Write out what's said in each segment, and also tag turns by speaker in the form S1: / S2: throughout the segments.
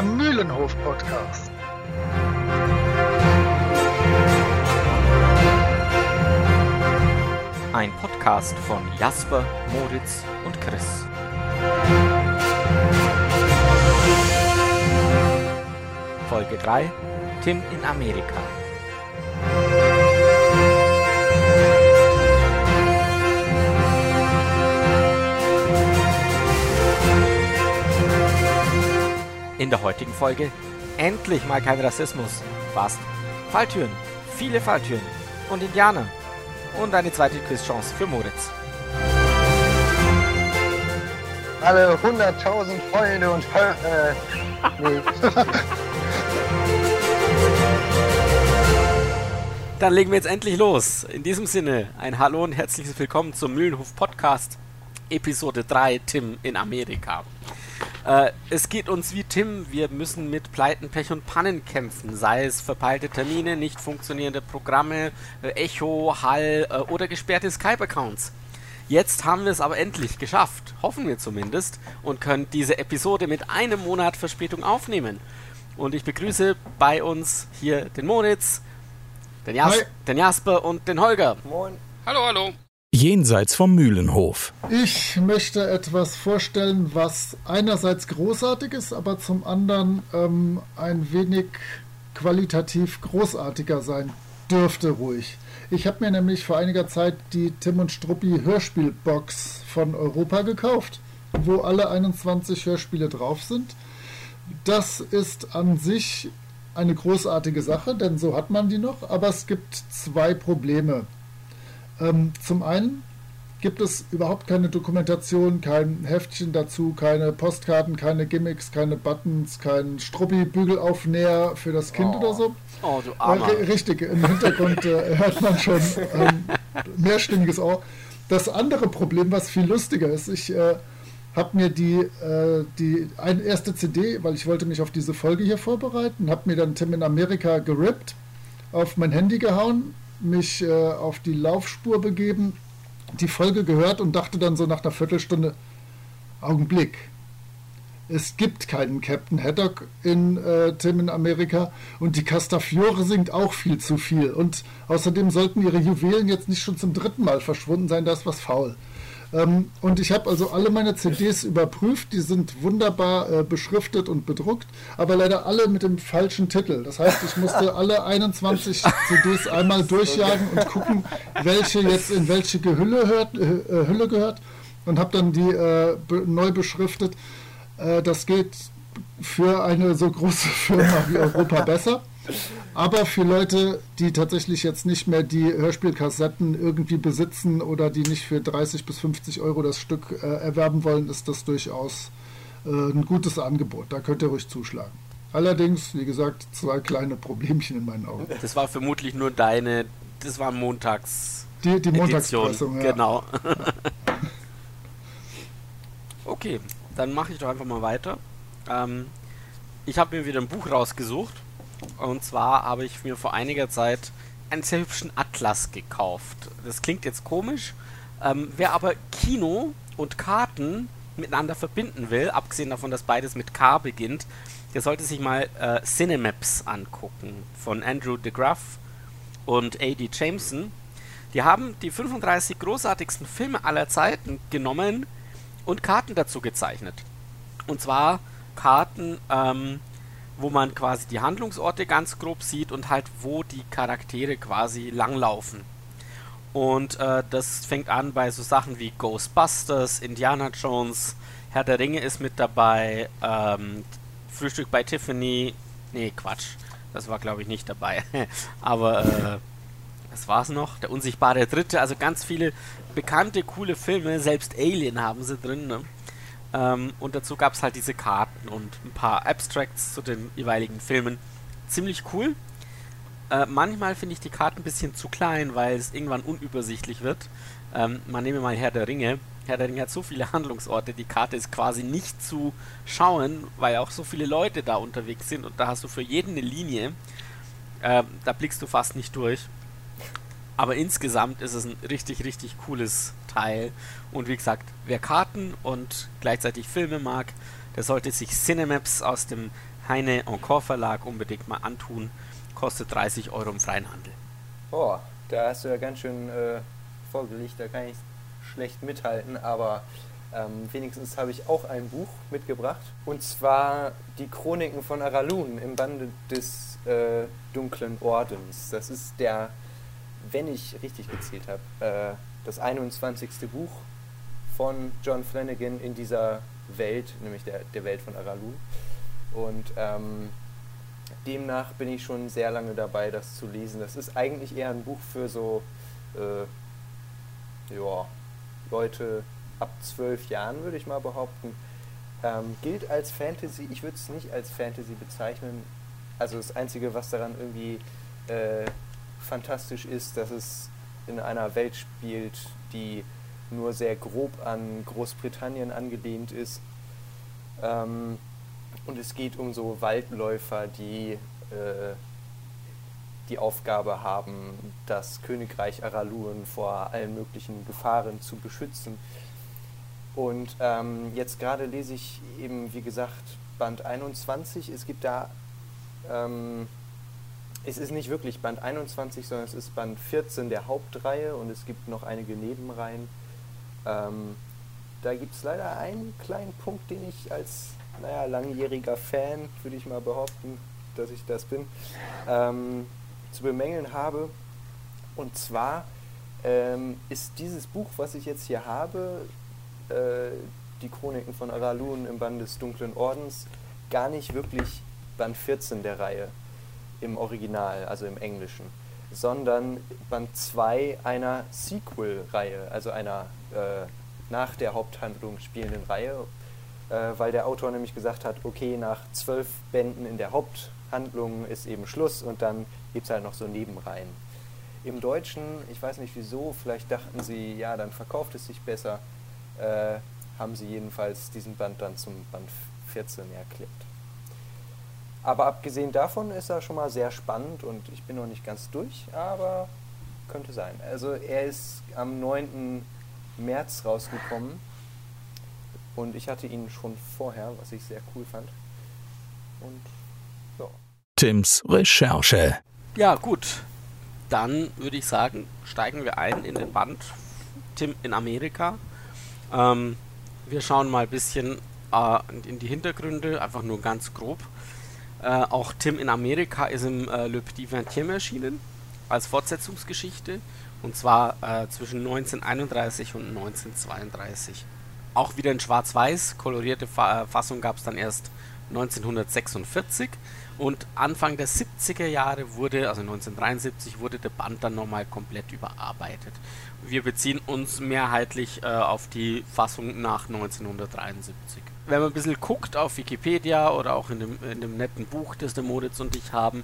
S1: der Mühlenhof-Podcast.
S2: Ein Podcast von Jasper, Moritz und Chris. Folge 3 Tim in Amerika. In der heutigen Folge endlich mal kein Rassismus. Fast. Falltüren, viele Falltüren und Indianer. Und eine zweite Quizchance für Moritz.
S1: Alle 100.000 Freunde und Hör äh, nee.
S2: Dann legen wir jetzt endlich los. In diesem Sinne, ein Hallo und herzliches Willkommen zum Mühlenhof Podcast, Episode 3, Tim in Amerika. Äh, es geht uns wie Tim, wir müssen mit Pleiten, Pech und Pannen kämpfen, sei es verpeilte Termine, nicht funktionierende Programme, äh, Echo, Hall äh, oder gesperrte Skype-Accounts. Jetzt haben wir es aber endlich geschafft, hoffen wir zumindest, und können diese Episode mit einem Monat Verspätung aufnehmen. Und ich begrüße bei uns hier den Moritz, den, Jas
S1: Hi.
S2: den Jasper und den Holger.
S3: Hallo, hallo.
S4: Jenseits vom Mühlenhof.
S5: Ich möchte etwas vorstellen, was einerseits großartig ist, aber zum anderen ähm, ein wenig qualitativ großartiger sein dürfte ruhig. Ich habe mir nämlich vor einiger Zeit die Tim und Struppi Hörspielbox von Europa gekauft, wo alle 21 Hörspiele drauf sind. Das ist an sich eine großartige Sache, denn so hat man die noch, aber es gibt zwei Probleme. Ähm, zum einen gibt es überhaupt keine Dokumentation, kein Heftchen dazu, keine Postkarten, keine Gimmicks, keine Buttons, kein Struppi-Bügelaufnäher für das Kind oder so.
S2: Oh, du
S5: Äh,
S2: Armer.
S5: ri- richtig, im Hintergrund äh, hört man schon ähm, mehrstimmiges Ohr. Das andere Problem, was viel lustiger ist, ich äh, habe mir die, äh, die ein, erste CD, weil ich wollte mich auf diese Folge hier vorbereiten, habe mir dann Tim in Amerika gerippt, auf mein Handy gehauen, mich äh, auf die Laufspur begeben, die Folge gehört und dachte dann so nach einer Viertelstunde, Augenblick, es gibt keinen Captain Haddock in äh, Tim in Amerika und die Castafiore singt auch viel zu viel. Und außerdem sollten ihre Juwelen jetzt nicht schon zum dritten Mal verschwunden sein, da ist was faul. Ähm, und ich habe also alle meine CDs überprüft, die sind wunderbar äh, beschriftet und bedruckt, aber leider alle mit dem falschen Titel. Das heißt, ich musste alle 21 CDs einmal durchjagen und gucken, welche jetzt in welche Gehülle hört, äh, äh, Hülle gehört und habe dann die äh, be neu beschriftet. Äh, das geht für eine so große Firma wie Europa besser. Aber für Leute, die tatsächlich jetzt nicht mehr die Hörspielkassetten irgendwie besitzen oder die nicht für 30 bis 50 Euro das Stück äh, erwerben wollen, ist das durchaus äh, ein gutes Angebot. Da könnt ihr ruhig zuschlagen. Allerdings, wie gesagt, zwei kleine Problemchen in meinen Augen.
S2: Das war vermutlich nur deine. Das war montags.
S5: Die, die. Montagspressung, ja.
S2: Genau. okay, dann mache ich doch einfach mal weiter. Ähm, ich habe mir wieder ein Buch rausgesucht. Und zwar habe ich mir vor einiger Zeit einen sehr hübschen Atlas gekauft. Das klingt jetzt komisch. Ähm, wer aber Kino und Karten miteinander verbinden will, abgesehen davon, dass beides mit K beginnt, der sollte sich mal äh, Cinemaps angucken von Andrew DeGruff und A.D. Jameson. Die haben die 35 großartigsten Filme aller Zeiten genommen und Karten dazu gezeichnet. Und zwar Karten, ähm, wo man quasi die Handlungsorte ganz grob sieht und halt wo die Charaktere quasi langlaufen. Und äh, das fängt an bei so Sachen wie Ghostbusters, Indiana Jones, Herr der Ringe ist mit dabei, ähm, Frühstück bei Tiffany. Nee, Quatsch. Das war glaube ich nicht dabei. Aber äh, was war's noch? Der unsichtbare Dritte, also ganz viele bekannte, coole Filme, selbst Alien haben sie drin, ne? Ähm, und dazu gab es halt diese Karten und ein paar Abstracts zu den jeweiligen Filmen. Ziemlich cool. Äh, manchmal finde ich die Karten ein bisschen zu klein, weil es irgendwann unübersichtlich wird. Ähm, man nehme mal Herr der Ringe. Herr der Ringe hat so viele Handlungsorte, die Karte ist quasi nicht zu schauen, weil auch so viele Leute da unterwegs sind und da hast du für jeden eine Linie. Ähm, da blickst du fast nicht durch. Aber insgesamt ist es ein richtig, richtig cooles Teil. Und wie gesagt, wer Karten und gleichzeitig Filme mag, der sollte sich Cinemaps aus dem Heine Encore Verlag unbedingt mal antun. Kostet 30 Euro im freien Handel.
S3: Boah, da hast du ja ganz schön äh, vorgelegt, da kann ich schlecht mithalten, aber ähm, wenigstens habe ich auch ein Buch mitgebracht. Und zwar die Chroniken von Aralun im Bande des äh, Dunklen Ordens. Das ist der, wenn ich richtig gezählt habe, äh, das 21. Buch von John Flanagan in dieser Welt, nämlich der, der Welt von Aralun. Und ähm, demnach bin ich schon sehr lange dabei, das zu lesen. Das ist eigentlich eher ein Buch für so äh, ja, Leute ab zwölf Jahren, würde ich mal behaupten. Ähm, gilt als Fantasy, ich würde es nicht als Fantasy bezeichnen. Also das Einzige, was daran irgendwie äh, fantastisch ist, dass es in einer Welt spielt, die nur sehr grob an Großbritannien angelehnt ist. Ähm, und es geht um so Waldläufer, die äh, die Aufgabe haben, das Königreich Araluen vor allen möglichen Gefahren zu beschützen. Und ähm, jetzt gerade lese ich eben, wie gesagt, Band 21. Es gibt da, ähm, es ist nicht wirklich Band 21, sondern es ist Band 14 der Hauptreihe und es gibt noch einige Nebenreihen. Ähm, da gibt es leider einen kleinen Punkt, den ich als naja, langjähriger Fan, würde ich mal behaupten, dass ich das bin, ähm, zu bemängeln habe. Und zwar ähm, ist dieses Buch, was ich jetzt hier habe, äh, die Chroniken von Aralun im Band des Dunklen Ordens, gar nicht wirklich Band 14 der Reihe im Original, also im Englischen, sondern Band 2 einer Sequel-Reihe, also einer äh, nach der Haupthandlung spielenden Reihe, äh, weil der Autor nämlich gesagt hat, okay, nach zwölf Bänden in der Haupthandlung ist eben Schluss und dann gibt es halt noch so Nebenreihen. Im Deutschen, ich weiß nicht wieso, vielleicht dachten sie, ja, dann verkauft es sich besser, äh, haben sie jedenfalls diesen Band dann zum Band 14 erklärt. Aber abgesehen davon ist er schon mal sehr spannend und ich bin noch nicht ganz durch, aber könnte sein. Also er ist am 9. März rausgekommen und ich hatte ihn schon vorher, was ich sehr cool fand. Und ja.
S4: Tims Recherche.
S2: Ja, gut. Dann würde ich sagen, steigen wir ein in den Band Tim in Amerika. Ähm, wir schauen mal ein bisschen äh, in die Hintergründe, einfach nur ganz grob. Äh, auch Tim in Amerika ist im äh, Le Petit Vingtième erschienen, als Fortsetzungsgeschichte. Und zwar äh, zwischen 1931 und 1932. Auch wieder in Schwarz-Weiß, kolorierte Fa äh, Fassung gab es dann erst 1946. Und Anfang der 70er Jahre wurde, also 1973, wurde der Band dann nochmal komplett überarbeitet. Wir beziehen uns mehrheitlich äh, auf die Fassung nach 1973. Wenn man ein bisschen guckt auf Wikipedia oder auch in dem, in dem netten Buch, das der Moritz und ich haben,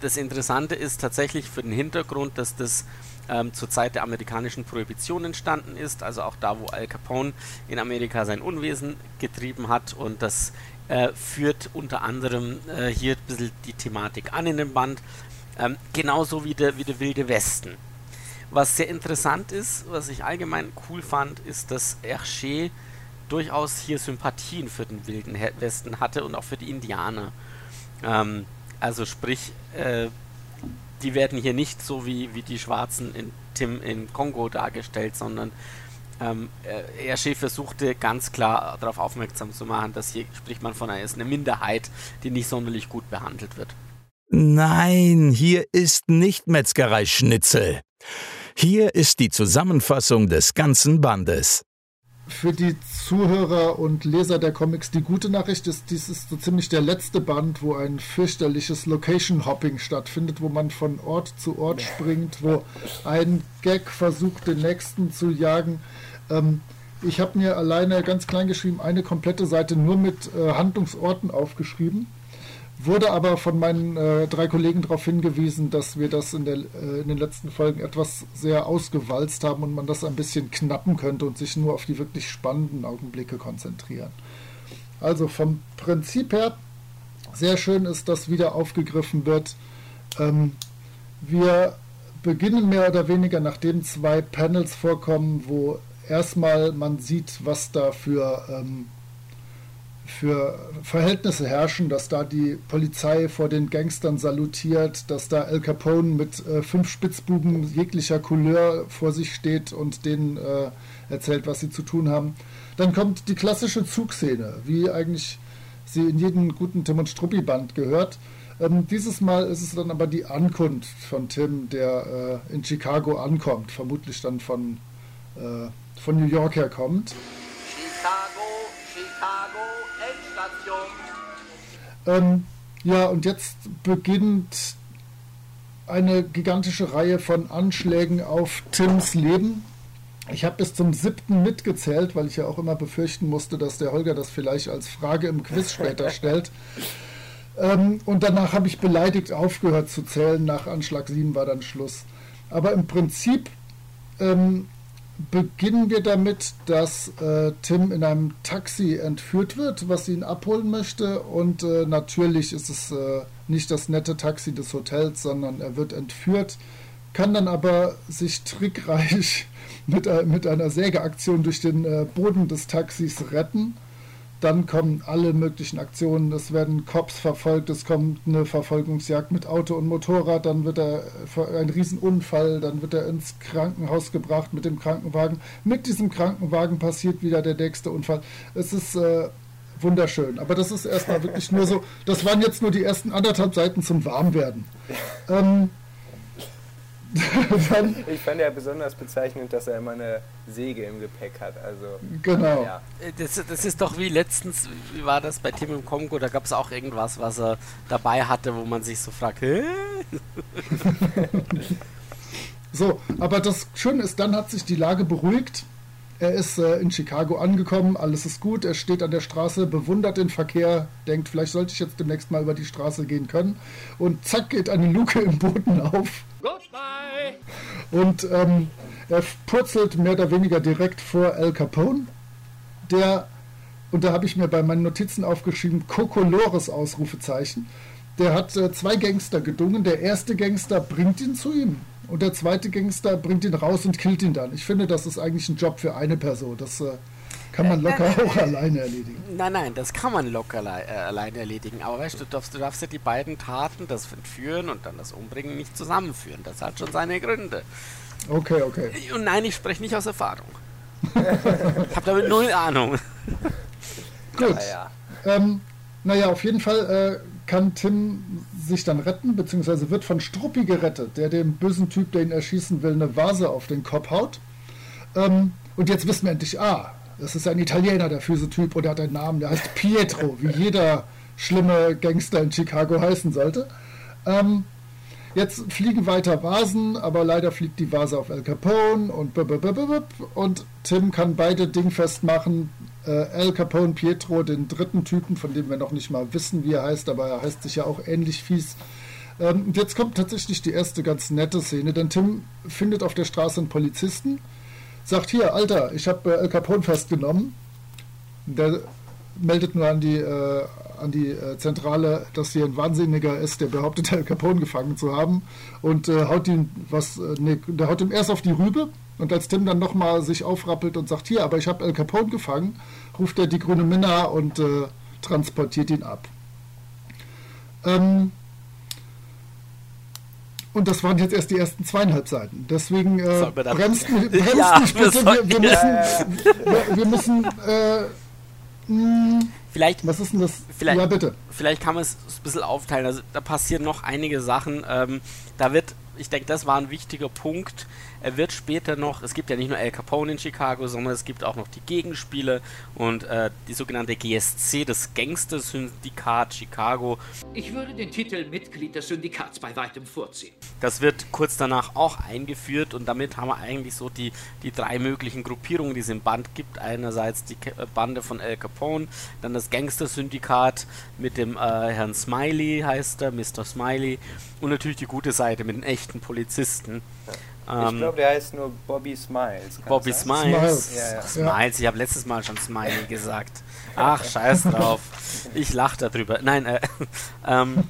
S2: das Interessante ist tatsächlich für den Hintergrund, dass das ähm, zur Zeit der amerikanischen Prohibition entstanden ist, also auch da, wo Al Capone in Amerika sein Unwesen getrieben hat und das äh, führt unter anderem äh, hier ein bisschen die Thematik an in dem Band, ähm, genauso wie der, wie der Wilde Westen. Was sehr interessant ist, was ich allgemein cool fand, ist, dass Hergé durchaus hier Sympathien für den Wilden Westen hatte und auch für die Indianer. Ähm, also sprich, äh, die werden hier nicht so wie, wie die Schwarzen in Tim in Kongo dargestellt, sondern ähm, Hergé versuchte ganz klar darauf aufmerksam zu machen, dass hier spricht man von einer, eine Minderheit, die nicht sonderlich gut behandelt wird.
S4: Nein, hier ist nicht Metzgerei Schnitzel. Hier ist die Zusammenfassung des ganzen Bandes.
S5: Für die Zuhörer und Leser der Comics die gute Nachricht ist, dies ist so ziemlich der letzte Band, wo ein fürchterliches Location-Hopping stattfindet, wo man von Ort zu Ort springt, wo ein Gag versucht, den nächsten zu jagen. Ähm, ich habe mir alleine ganz klein geschrieben, eine komplette Seite nur mit äh, Handlungsorten aufgeschrieben wurde aber von meinen äh, drei Kollegen darauf hingewiesen, dass wir das in, der, äh, in, den letzten Folgen etwas sehr ausgewalzt haben und man das ein bisschen knappen könnte und sich nur auf die wirklich spannenden Augenblicke konzentrieren. Also vom Prinzip her, sehr schön ist, dass wieder aufgegriffen wird. Ähm, wir beginnen mehr oder weniger, nachdem zwei Panels vorkommen, wo erstmal man sieht, was da für ähm, für Verhältnisse herrschen, dass da die Polizei vor den Gangstern salutiert, dass da Al Capone mit äh, fünf Spitzbuben jeglicher Couleur vor sich steht und denen äh, erzählt, was sie zu tun haben. Dann kommt die klassische Zugszene, wie eigentlich sie in jedem guten Tim und Struppi Band gehört. Ähm, dieses Mal ist es dann aber die Ankunft von Tim, der äh, in Chicago ankommt, vermutlich dann von, äh, von New York her kommt.
S6: Chicago, Chicago.
S5: Ähm, ja, und jetzt beginnt eine gigantische Reihe von Anschlägen auf Tims Leben. Ich habe bis zum siebten mitgezählt, weil ich ja auch immer befürchten musste, dass der Holger das vielleicht als Frage im Quiz später stellt. Ähm, und danach habe ich beleidigt aufgehört zu zählen. Nach Anschlag 7 war dann Schluss. Aber im Prinzip ähm, beginnen wir damit, dass äh, Tim in einem Taxi entführt wird, was ihn abholen möchte. Und äh, natürlich ist es äh, nicht das nette Taxi des Hotels, sondern er wird entführt, kann dann aber sich trickreich mit, äh, mit einer Sägeaktion durch den äh, Boden des Taxis retten. Dann kommen alle möglichen Aktionen. Es werden Cops verfolgt, es kommt eine Verfolgungsjagd mit Auto und Motorrad, dann wird er ein Riesenunfall, dann wird er ins Krankenhaus gebracht mit dem Krankenwagen. Mit diesem Krankenwagen passiert wieder der nächste Unfall. Es ist äh, wunderschön. Aber das ist erstmal wirklich nur so, das waren jetzt nur die ersten anderthalb Seiten zum Warmwerden. Ähm,
S3: dann, ich fand ja besonders bezeichnend, dass er immer eine Säge im Gepäck hat. Also,
S5: genau.
S2: Ja. Das, das, ist doch wie letztens, wie war das bei Tim im Kongo, da gab es auch irgendwas, was er dabei hatte, wo man sich so fragt, Hä?
S5: so, aber das Schöne ist, dann hat sich die Lage beruhigt. Er ist äh, in Chicago angekommen, alles ist gut, er steht an der Straße, bewundert den Verkehr, denkt, vielleicht sollte ich jetzt demnächst mal über die Straße gehen können. Und zack geht eine Luke im Boden auf. Goodbye! Und ähm, er purzelt mehr oder weniger direkt vor Al Capone, der, und da habe ich mir bei meinen Notizen aufgeschrieben, Kokolores Ausrufezeichen. Der hat äh, zwei Gangster gedungen. Der erste Gangster bringt ihn zu ihm und der zweite Gangster bringt ihn raus und killt ihn dann. Ich finde, das ist eigentlich ein Job für eine Person. Das äh, kann man locker auch alleine erledigen.
S2: Nein, nein, das kann man locker äh, alleine erledigen. Aber weißt du, darfst, du darfst ja die beiden Taten, das Entführen und dann das Umbringen, nicht zusammenführen. Das hat schon seine Gründe.
S5: Okay, okay.
S2: Und nein, ich spreche nicht aus Erfahrung. ich habe damit null Ahnung.
S5: Gut. Naja. Ähm, naja, auf jeden Fall äh, kann Tim sich dann retten, beziehungsweise wird von Struppi gerettet, der dem bösen Typ, der ihn erschießen will, eine Vase auf den Kopf haut. Ähm, und jetzt wissen wir endlich, ah, das ist ein Italiener, der fiese Typ, und er hat einen Namen, der heißt Pietro, wie jeder schlimme Gangster in Chicago heißen sollte. Ähm, jetzt fliegen weiter Vasen, aber leider fliegt die Vase auf El Capone und und Tim kann beide dingfest machen, äh, Al Capone Pietro, den dritten Typen, von dem wir noch nicht mal wissen, wie er heißt, aber er heißt sich ja auch ähnlich fies. Ähm, und jetzt kommt tatsächlich die erste ganz nette Szene, denn Tim findet auf der Straße einen Polizisten, sagt hier, Alter, ich habe äh, Al Capone festgenommen. Der meldet nur an die, äh, an die äh, Zentrale, dass hier ein Wahnsinniger ist, der behauptet, Al Capone gefangen zu haben und äh, haut ihn was, äh, nee, der haut ihm erst auf die Rübe und als Tim dann nochmal sich aufrappelt und sagt, hier, aber ich habe Al Capone gefangen, ruft er die grüne Minna und äh, transportiert ihn ab. Ähm, und das waren jetzt erst die ersten zweieinhalb Seiten. Deswegen äh, bremst, bremst ja, nicht bitte. Wir, wir, müssen, wir, wir müssen äh,
S2: mh, vielleicht,
S5: was ist denn das?
S2: Vielleicht, ja, bitte. Vielleicht kann man es ein bisschen aufteilen. Also, da passieren noch einige Sachen. Ähm, da wird, ich denke, das war ein wichtiger Punkt. Er wird später noch, es gibt ja nicht nur El Capone in Chicago, sondern es gibt auch noch die Gegenspiele und äh, die sogenannte GSC, das Gangster-Syndikat Chicago.
S6: Ich würde den Titel Mitglied des Syndikats bei weitem vorziehen.
S2: Das wird kurz danach auch eingeführt und damit haben wir eigentlich so die, die drei möglichen Gruppierungen, die es im Band gibt. Einerseits die äh, Bande von El Capone, dann das Gangster-Syndikat mit dem äh, Herrn Smiley heißt er, Mr. Smiley und natürlich die gute Seite mit den echten Polizisten.
S3: Ja. Ähm, ich glaube, der heißt nur Bobby Smiles.
S2: Bobby Smiles. Smiles. Ja, ja. Smiles. Ich habe letztes Mal schon Smiley gesagt. Ach, scheiß drauf. Ich lache darüber. Nein, äh, ähm,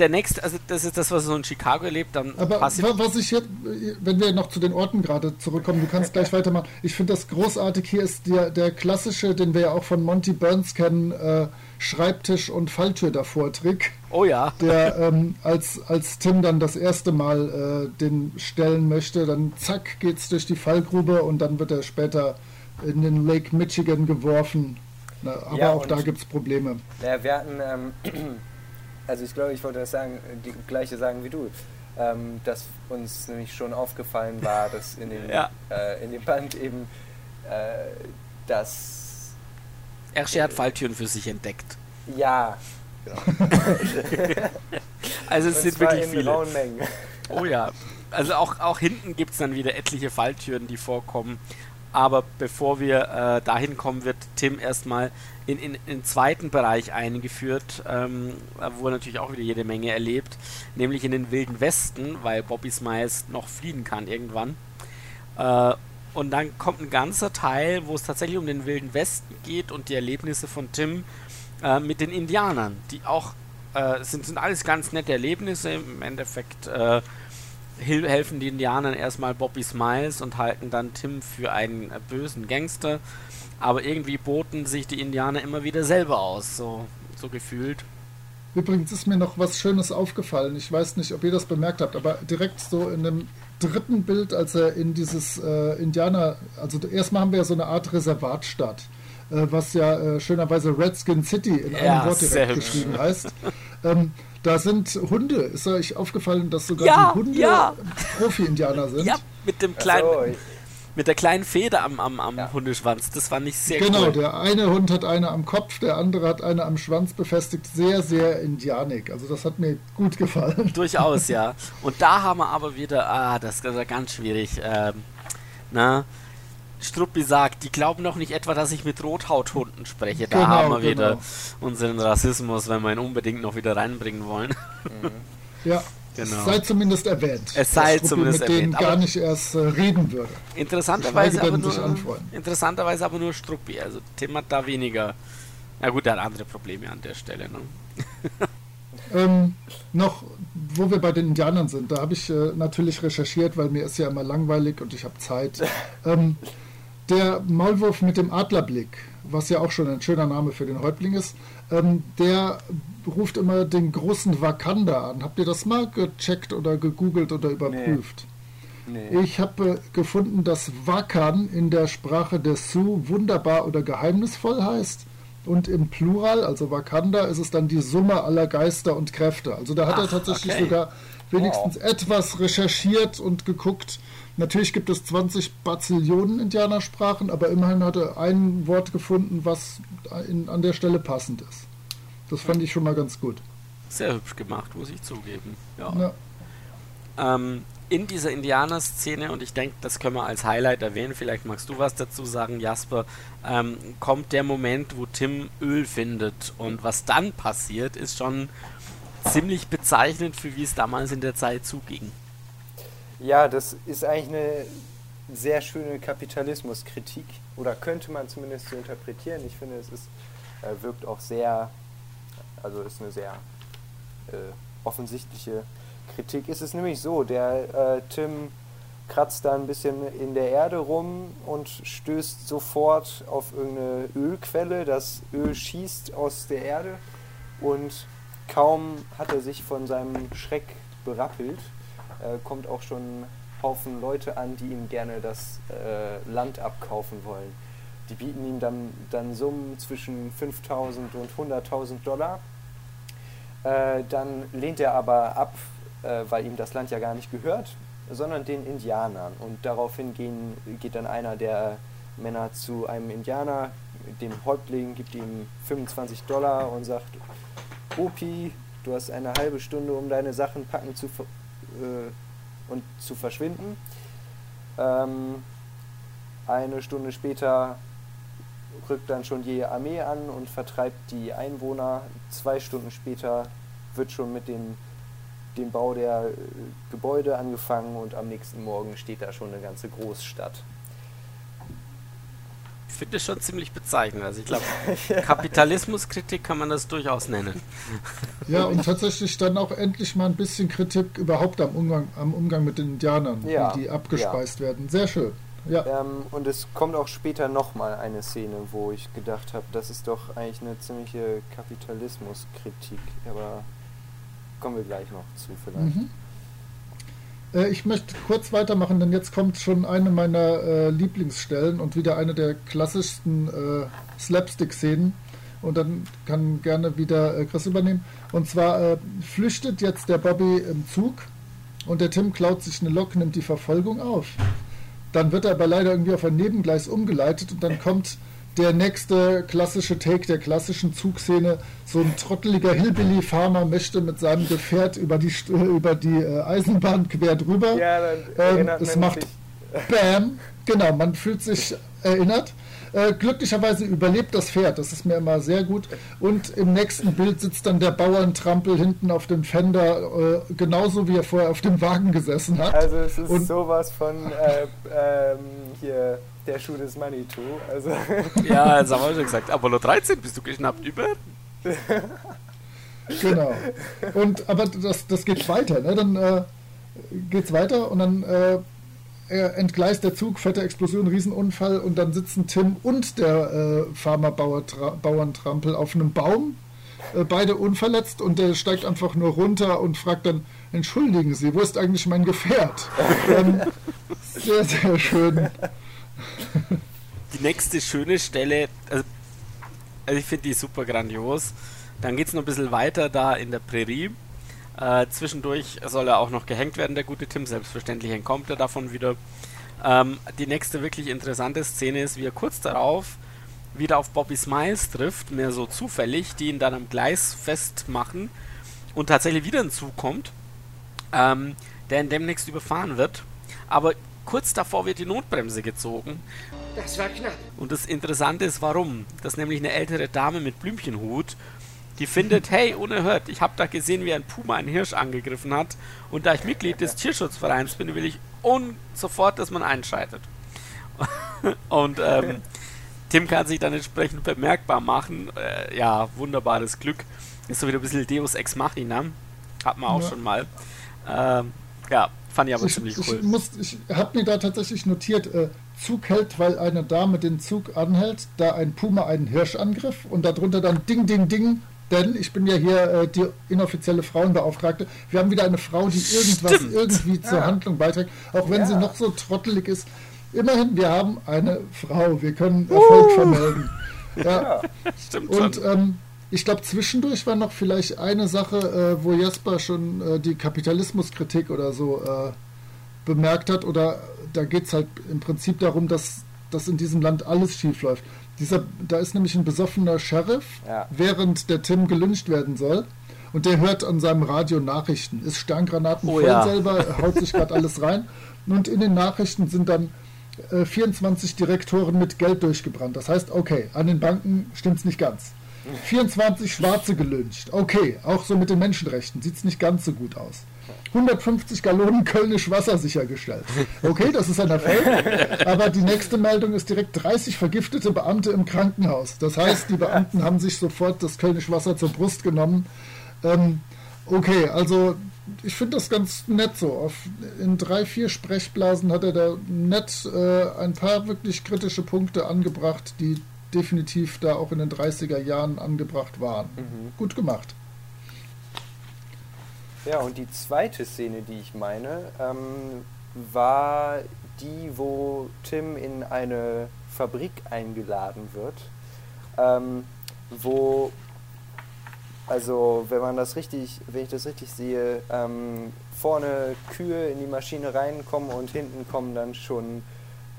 S2: der nächste, also das ist das, was so in Chicago erlebt, dann
S5: Aber was ich jetzt, wenn wir noch zu den Orten gerade zurückkommen, du kannst gleich weitermachen. Ich finde das großartig. Hier ist der, der klassische, den wir ja auch von Monty Burns kennen, äh, Schreibtisch- und Falltür davor Trick,
S2: Oh ja.
S5: der ähm, als, als Tim dann das erste Mal äh, den stellen möchte, dann zack geht's durch die Fallgrube und dann wird er später in den Lake Michigan geworfen. Na, aber
S3: Ja,
S5: auch da
S3: und-
S5: gibt's Probleme.
S3: Ja, wir hatten, ähm, also ich glaube, ich wollte das sagen, die gleiche sagen wie du, ähm, dass uns nämlich schon aufgefallen war, dass in dem,
S2: Ja.
S3: äh, in dem Band eben äh, das,
S2: Ersche hat Falltüren für sich entdeckt.
S3: ja,
S2: Also es
S3: und
S2: sind wirklich
S3: in
S2: viele.
S3: rauen Mengen.
S2: Oh ja. Also auch, auch hinten gibt es dann wieder etliche Falltüren, die vorkommen. Aber bevor wir äh, dahin kommen, wird Tim erstmal in, in, in den zweiten Bereich eingeführt, ähm, wo er natürlich auch wieder jede Menge erlebt, nämlich in den Wilden Westen, weil Bobby Smiles noch fliehen kann irgendwann. Äh, und dann kommt ein ganzer Teil, wo es tatsächlich um den Wilden Westen geht und die Erlebnisse von Tim äh, mit den Indianern, die auch äh, sind, sind alles ganz nette Erlebnisse. Im Endeffekt äh, helfen die Indianern erstmal Bobby Smiles und halten dann Tim für einen äh, bösen Gangster. Aber irgendwie boten sich die Indianer immer wieder selber aus, so, so gefühlt.
S5: Übrigens ist mir noch was Schönes aufgefallen. Ich weiß nicht, ob ihr das bemerkt habt, aber direkt so in dem dritten Bild, als er in dieses äh, Indianer, also erstmal haben wir ja so eine Art Reservatstadt, was ja äh, schönerweise Redskin City in
S2: Ja,
S5: einem Wort
S2: sehr
S5: direkt geschrieben heißt. Ähm, da sind Hunde. Ist euch aufgefallen, dass sogar
S2: Ja,
S5: die Hunde
S2: ja.
S5: Profi-Indianer sind?
S2: Ja, mit dem kleinen,
S3: Ach so,
S2: mit der kleinen Feder am, am, am
S3: Ja.
S2: Hundeschwanz. Das fand ich sehr
S5: Genau,
S2: cool.
S5: der eine Hund hat eine am Kopf, der andere hat eine am Schwanz befestigt. Sehr, sehr indianig. Also das hat mir gut gefallen.
S2: Durchaus, ja. Und da haben wir aber wieder, ah, das ist ganz schwierig. Ähm, na, Struppi sagt, die glauben doch nicht etwa, dass ich mit Rothauthunden spreche. Da
S5: Genau,
S2: haben wir
S5: genau.
S2: wieder unseren Rassismus, wenn wir ihn unbedingt noch wieder reinbringen wollen.
S5: Ja,
S2: Genau.
S5: es sei zumindest erwähnt.
S2: Es sei zumindest
S5: mit denen
S2: erwähnt, aber-
S5: gar nicht erst äh, reden würde.
S2: Interessanterweise aber, nur, interessanterweise aber nur Struppi. Also Tim hat da weniger. Na gut, er hat andere Probleme an der Stelle. Ne?
S5: Ähm, noch, wo wir bei den Indianern sind, da habe ich äh, natürlich recherchiert, weil mir ist ja immer langweilig und ich habe Zeit. Ähm, der Maulwurf mit dem Adlerblick, was ja auch schon ein schöner Name für den Häuptling ist, ähm, der ruft immer den großen Wakanda an. Habt ihr das mal gecheckt oder gegoogelt oder überprüft?
S3: nee.
S5: Ich habe äh, gefunden, dass Wakan in der Sprache der Sioux wunderbar oder geheimnisvoll heißt. Und im Plural, also Wakanda, ist es dann die Summe aller Geister und Kräfte. Also da hat er
S2: Ach,
S5: tatsächlich
S2: okay.
S5: sogar wenigstens etwas recherchiert und geguckt. Natürlich gibt es 20 Bazillionen Indianersprachen, aber immerhin hat er ein Wort gefunden, was in, an der Stelle passend ist. Das fand ich schon mal ganz gut.
S2: Sehr hübsch gemacht, muss ich zugeben. Ja.
S5: Ja.
S2: Ähm, in dieser Indianer-Szene, und ich denke, das können wir als Highlight erwähnen, vielleicht magst du was dazu sagen, Jasper, ähm, kommt der Moment, wo Tim Öl findet. Und was dann passiert, ist schon ziemlich bezeichnend für wie es damals in der Zeit zuging.
S3: Ja, das ist eigentlich eine sehr schöne Kapitalismuskritik oder könnte man zumindest so interpretieren. Ich finde, es ist, äh, wirkt auch sehr, also ist eine sehr äh, offensichtliche Kritik. Es ist nämlich so, der äh, Tim kratzt da ein bisschen in der Erde rum und stößt sofort auf irgendeine Ölquelle. Das Öl schießt aus der Erde und kaum hat er sich von seinem Schreck berappelt, äh, kommt auch schon ein Haufen Leute an, die ihm gerne das äh, Land abkaufen wollen. Die bieten ihm dann, dann Summen zwischen 5.000 und 100.000 Dollar. Äh, dann lehnt er aber ab, äh, weil ihm das Land ja gar nicht gehört, sondern den Indianern. Und daraufhin gehen, geht dann einer der Männer zu einem Indianer, dem Häuptling, gibt ihm 25 Dollar und sagt, Opi, du hast eine halbe Stunde, um deine Sachen packen zu, äh, und zu verschwinden. Ähm, eine Stunde später rückt dann schon die Armee an und vertreibt die Einwohner. Zwei Stunden später wird schon mit dem, dem Bau der äh, Gebäude angefangen und am nächsten Morgen steht da schon eine ganze Großstadt.
S2: Finde es schon ziemlich bezeichnend. Also ich glaube, Kapitalismuskritik kann man das durchaus nennen.
S5: Ja, und tatsächlich dann auch endlich mal ein bisschen Kritik überhaupt am Umgang, am Umgang mit den Indianern,
S3: Ja,
S5: wie die abgespeist werden. Sehr schön. Ja.
S3: Ähm, und es kommt auch später nochmal eine Szene, wo ich gedacht habe, das ist doch eigentlich eine ziemliche Kapitalismuskritik. Aber kommen wir gleich noch zu vielleicht.
S5: Mhm. Äh, Ich möchte kurz weitermachen, denn jetzt kommt schon eine meiner äh, Lieblingsstellen und wieder eine der klassischsten äh, Slapstick-Szenen. Und dann kann gerne wieder äh, Chris übernehmen. Und zwar äh, flüchtet jetzt der Bobby im Zug und der Tim klaut sich eine Lok, nimmt die Verfolgung auf. Dann wird er aber leider irgendwie auf ein Nebengleis umgeleitet und dann kommt der nächste klassische Take der klassischen Zugszene. So ein trotteliger Hillbilly-Farmer möchte mit seinem Gefährt über die, äh, über die äh, Eisenbahn quer drüber.
S3: Ja, dann
S5: Ähm, es macht
S3: sich.
S5: Bam! Genau, man fühlt sich erinnert. Äh, glücklicherweise überlebt das Pferd, das ist mir immer sehr gut. Und im nächsten Bild sitzt dann der Bauerntrampel hinten auf dem Fender, äh, genauso wie er vorher auf dem Wagen gesessen hat.
S3: Also es ist
S5: Und-
S3: sowas von äh, ähm, hier der Schuh des Manitou. Also
S2: Ja, das haben wir schon gesagt. Apollo 13 bist du geschnappt über?
S5: Genau. Und aber das, das geht weiter, ne? Dann äh, geht's weiter und dann äh, entgleist der Zug, fette Explosion, Riesenunfall und dann sitzen Tim und der äh, Farmer-Bauerntrampel auf einem Baum, äh, beide unverletzt und der steigt einfach nur runter und fragt dann, entschuldigen Sie, wo ist eigentlich mein Gefährt? ähm, sehr, sehr schön.
S2: Die nächste schöne Stelle, also, also ich finde die super grandios. Dann geht es noch ein bisschen weiter da in der Prärie. Äh, zwischendurch soll er auch noch gehängt werden, der gute Tim. Selbstverständlich entkommt er davon wieder. Ähm, die nächste wirklich interessante Szene ist, wie er kurz darauf wieder auf Bobby Smiles trifft, mehr so zufällig, die ihn dann am Gleis festmachen und tatsächlich wieder hinzukommt, ähm, der ihn demnächst überfahren wird. Aber kurz davor wird die Notbremse gezogen
S6: Das war knapp.
S2: und das Interessante ist, warum. Das ist nämlich eine ältere Dame mit Blümchenhut, die findet, hey, unerhört, ich habe da gesehen, wie ein Puma einen Hirsch angegriffen hat und da ich Mitglied des Tierschutzvereins bin, will ich un sofort, dass man einschreitet. und ähm, Tim kann sich dann entsprechend bemerkbar machen. Äh, ja, wunderbares Glück. Ist so wieder ein bisschen Deus Ex Machina. Hat man auch
S5: Ja.
S2: schon mal. Ähm, ja, fand ich aber
S5: Ich,
S2: ziemlich
S5: ich,
S2: cool.
S5: muss- ich habe mir da tatsächlich notiert, äh, Zug hält, weil eine Dame den Zug anhält, da ein Puma einen Hirsch angriff und darunter dann Ding, Ding, Ding, denn ich bin ja hier äh, die inoffizielle Frauenbeauftragte. Wir haben wieder eine Frau, die irgendwas
S2: Stimmt.
S5: irgendwie zur Handlung beiträgt, auch wenn sie
S3: Ja.
S5: noch so trottelig ist. Immerhin, wir haben eine Frau, wir können Erfolg vermelden. Ja,
S2: Stimmt
S5: und
S2: schon.
S5: ähm, ich glaube, zwischendurch war noch vielleicht eine Sache, äh, wo Jasper schon äh, die Kapitalismuskritik oder so äh, bemerkt hat. Oder da geht es halt im Prinzip darum, dass, dass in diesem Land alles schief läuft. Dieser, da ist nämlich ein besoffener Sheriff,
S3: Ja.
S5: während der Tim gelyncht werden soll. Und der hört an seinem Radio Nachrichten, ist Sterngranaten
S2: Oh
S5: voll
S2: ja.
S5: selber, haut sich gerade alles rein. Und in den Nachrichten sind dann äh, 24 Direktoren mit Geld durchgebrannt. Das heißt, okay, an den Banken stimmt's nicht ganz. 24 Schwarze gelyncht. Okay, auch so mit den Menschenrechten sieht's nicht ganz so gut aus. 150 Gallonen Kölnisch Wasser sichergestellt. Okay, das ist ein Erfolg. Aber die nächste Meldung ist direkt 30 vergiftete Beamte im Krankenhaus. Das heißt, die Beamten haben sich sofort das Kölnisch Wasser zur Brust genommen. Ähm, okay, also ich finde das ganz nett so. Auf, in drei, vier Sprechblasen hat er da nett äh, ein paar wirklich kritische Punkte angebracht, die definitiv da auch in den 30er Jahren angebracht waren. Gut gemacht.
S3: Ja, und die zweite Szene, die ich meine, ähm, war die, wo Tim in eine Fabrik eingeladen wird, ähm, wo, also wenn man das richtig, wenn ich das richtig sehe, ähm, vorne Kühe in die Maschine reinkommen und hinten kommen dann schon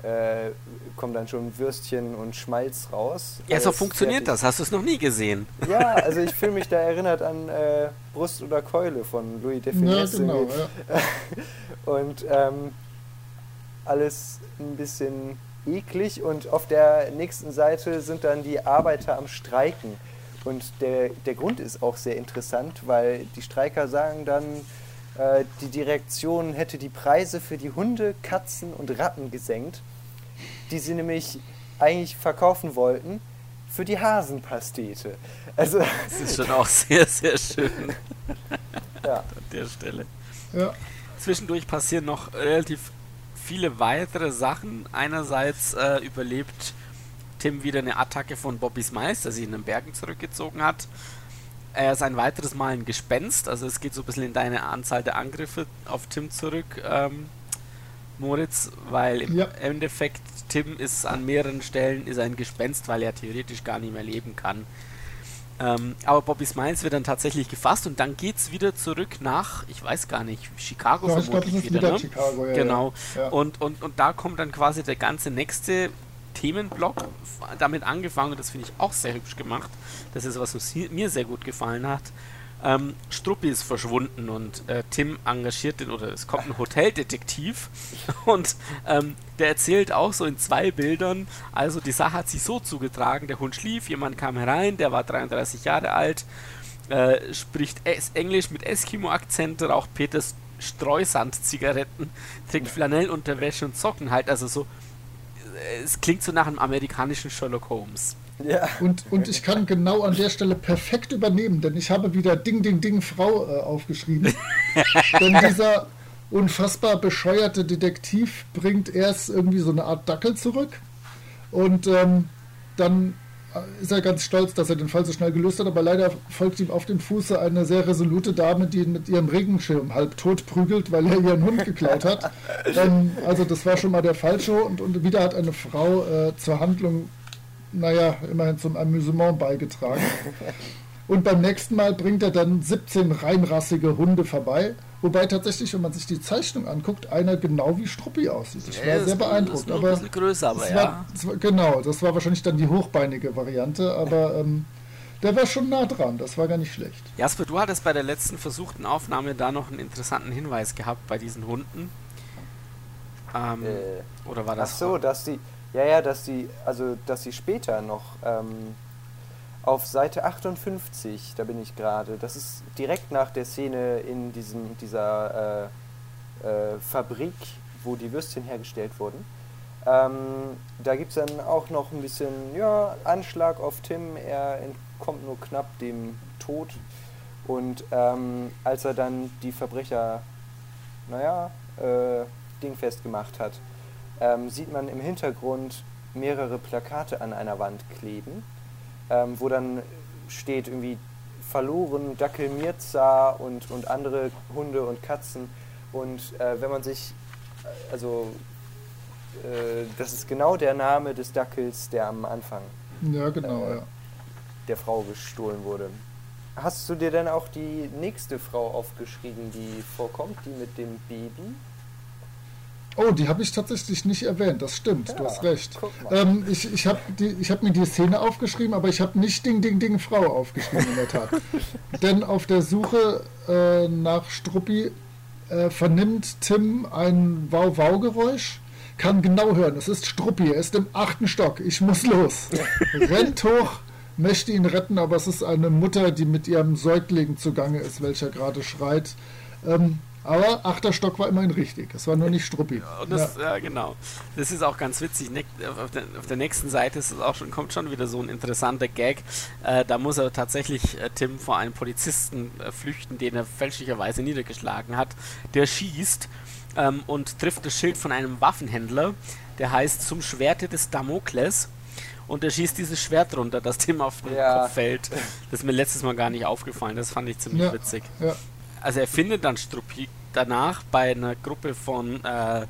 S3: äh, kommen dann schon Würstchen und Schmalz raus.
S2: Ja, so
S3: Alles
S2: funktioniert
S3: fertig.
S2: das. Hast du es noch nie gesehen?
S3: Ja, also ich fühle mich da erinnert an äh, Brust oder Keule von Louis de
S5: Ja, genau. Ja.
S3: Und ähm, alles ein bisschen eklig und auf der nächsten Seite sind dann die Arbeiter am Streiken. Und der, der Grund ist auch sehr interessant, weil die Streiker sagen dann, äh, die Direktion hätte die Preise für die Hunde, Katzen und Ratten gesenkt, die sie nämlich eigentlich verkaufen wollten für die Hasenpastete. Also,
S2: Das ist schon auch sehr, sehr schön
S3: ja.
S2: an der Stelle.
S5: Ja.
S2: Zwischendurch passieren noch relativ viele weitere Sachen. Einerseits äh, überlebt Tim wieder eine Attacke von Bobby Smiles, der sich in den Bergen zurückgezogen hat. Er ist ein weiteres Mal ein Gespenst, also es geht so ein bisschen in deine Anzahl der Angriffe auf Tim zurück, ähm, Moritz, weil im
S5: Ja.
S2: Endeffekt Tim ist an mehreren Stellen ist ein Gespenst, weil er theoretisch gar nicht mehr leben kann. Ähm, aber Bobby Smiles wird dann tatsächlich gefasst und dann geht's wieder zurück nach, ich weiß gar nicht, Chicago
S5: Ja,
S2: vermutlich
S5: ist
S2: wieder,
S5: wieder
S2: ne?
S5: Chicago. Ja,
S2: genau.
S5: Ja.
S2: Und, und, und da kommt dann quasi der ganze nächste Themenblock damit angefangen und das finde ich auch sehr hübsch gemacht. Das ist was, was mir sehr gut gefallen hat. Ähm, Struppi ist verschwunden und äh, Tim engagiert den, oder es kommt ein Hoteldetektiv und ähm, der erzählt auch so in zwei Bildern, also die Sache hat sich so zugetragen, der Hund schlief, jemand kam herein, der war 33 Jahre alt, äh, spricht es Englisch mit Eskimo-Akzent, raucht Peters Streusand-Zigaretten, trägt Flanellunterwäsche und Socken halt, also so, äh, es klingt so nach einem amerikanischen Sherlock Holmes.
S3: Ja.
S5: Und, und ich kann genau an der Stelle perfekt übernehmen, denn ich habe wieder Ding, Ding, Ding, Frau äh, aufgeschrieben. denn dieser unfassbar bescheuerte Detektiv bringt erst irgendwie so eine Art Dackel zurück und ähm, dann äh, ist er ganz stolz, dass er den Fall so schnell gelöst hat, aber leider folgt ihm auf dem Fuße eine sehr resolute Dame, die ihn mit ihrem Regenschirm halb tot prügelt, weil er ihren Hund geklaut hat. ähm, also das war schon mal der Falsche und, und wieder hat eine Frau äh, zur Handlung naja, immerhin zum Amüsement beigetragen. Und beim nächsten Mal bringt er dann 17 reinrassige Hunde vorbei. Wobei tatsächlich, wenn man sich die Zeichnung anguckt, einer genau wie Struppi aussieht. Ich war
S2: Ja,
S5: sehr beeindruckt.
S2: ist nur ein
S5: aber
S2: bisschen größer, aber
S5: das
S2: ja.
S5: war, das war, genau, das war wahrscheinlich dann die hochbeinige Variante, aber ähm, der war schon nah dran. Das war gar nicht schlecht.
S2: Jasper, du hattest bei der letzten versuchten Aufnahme da noch einen interessanten Hinweis gehabt bei diesen Hunden. Ähm,
S3: Äh,
S2: oder war
S3: Ach
S2: das?
S3: so, dass die, ja, ja, dass die, also, dass sie später noch ähm, auf Seite 58, da bin ich gerade, das ist direkt nach der Szene in diesem, dieser äh, äh, Fabrik, wo die Würstchen hergestellt wurden. Ähm, da gibt es dann auch noch ein bisschen, ja, Anschlag auf Tim, er entkommt nur knapp dem Tod. Und ähm, als er dann die Verbrecher, naja, äh, dingfest gemacht hat, ähm, sieht man im Hintergrund mehrere Plakate an einer Wand kleben, ähm, wo dann steht irgendwie verloren, Dackel Mirza und, und andere Hunde und Katzen. Und äh, wenn man sich, äh, also äh, das ist genau der Name des Dackels, der am Anfang
S5: Ja, genau,
S3: Äh,
S5: ja.
S3: der Frau gestohlen wurde. Hast du dir denn auch die nächste Frau aufgeschrieben, die vorkommt, die mit dem Baby?
S5: Oh, die habe ich tatsächlich nicht erwähnt, das stimmt, du
S3: Ja,
S5: hast recht. Ähm, ich ich habe hab mir die Szene aufgeschrieben, aber ich habe nicht Ding, Ding, Ding, Frau aufgeschrieben in der Tat. Denn auf der Suche äh, nach Struppi äh, vernimmt Tim ein Wow-Wow-Geräusch, kann genau hören, es ist Struppi, er ist im achten Stock, ich muss los. Rennt hoch, möchte ihn retten, aber es ist eine Mutter, die mit ihrem Säugling zugange ist, welcher gerade schreit. Ähm, aber achter Stock war immerhin richtig, es war nur nicht Struppi.
S2: Und das, ja. genau. Das ist auch ganz witzig. Ne- Auf der, auf der nächsten Seite ist es auch schon, kommt schon wieder so ein interessanter Gag. Äh, da muss er tatsächlich äh, Tim vor einem Polizisten äh, flüchten, den er fälschlicherweise niedergeschlagen hat. Der schießt ähm, und trifft das Schild von einem Waffenhändler, der heißt Zum Schwerte des Damokles. Und er schießt dieses Schwert runter, das Tim auf den
S3: Ja.
S2: Kopf fällt. Das ist mir letztes Mal gar nicht aufgefallen. Das fand ich ziemlich
S5: Ja.
S2: witzig
S5: Ja.
S2: Also er findet dann Struppi danach bei einer Gruppe von äh,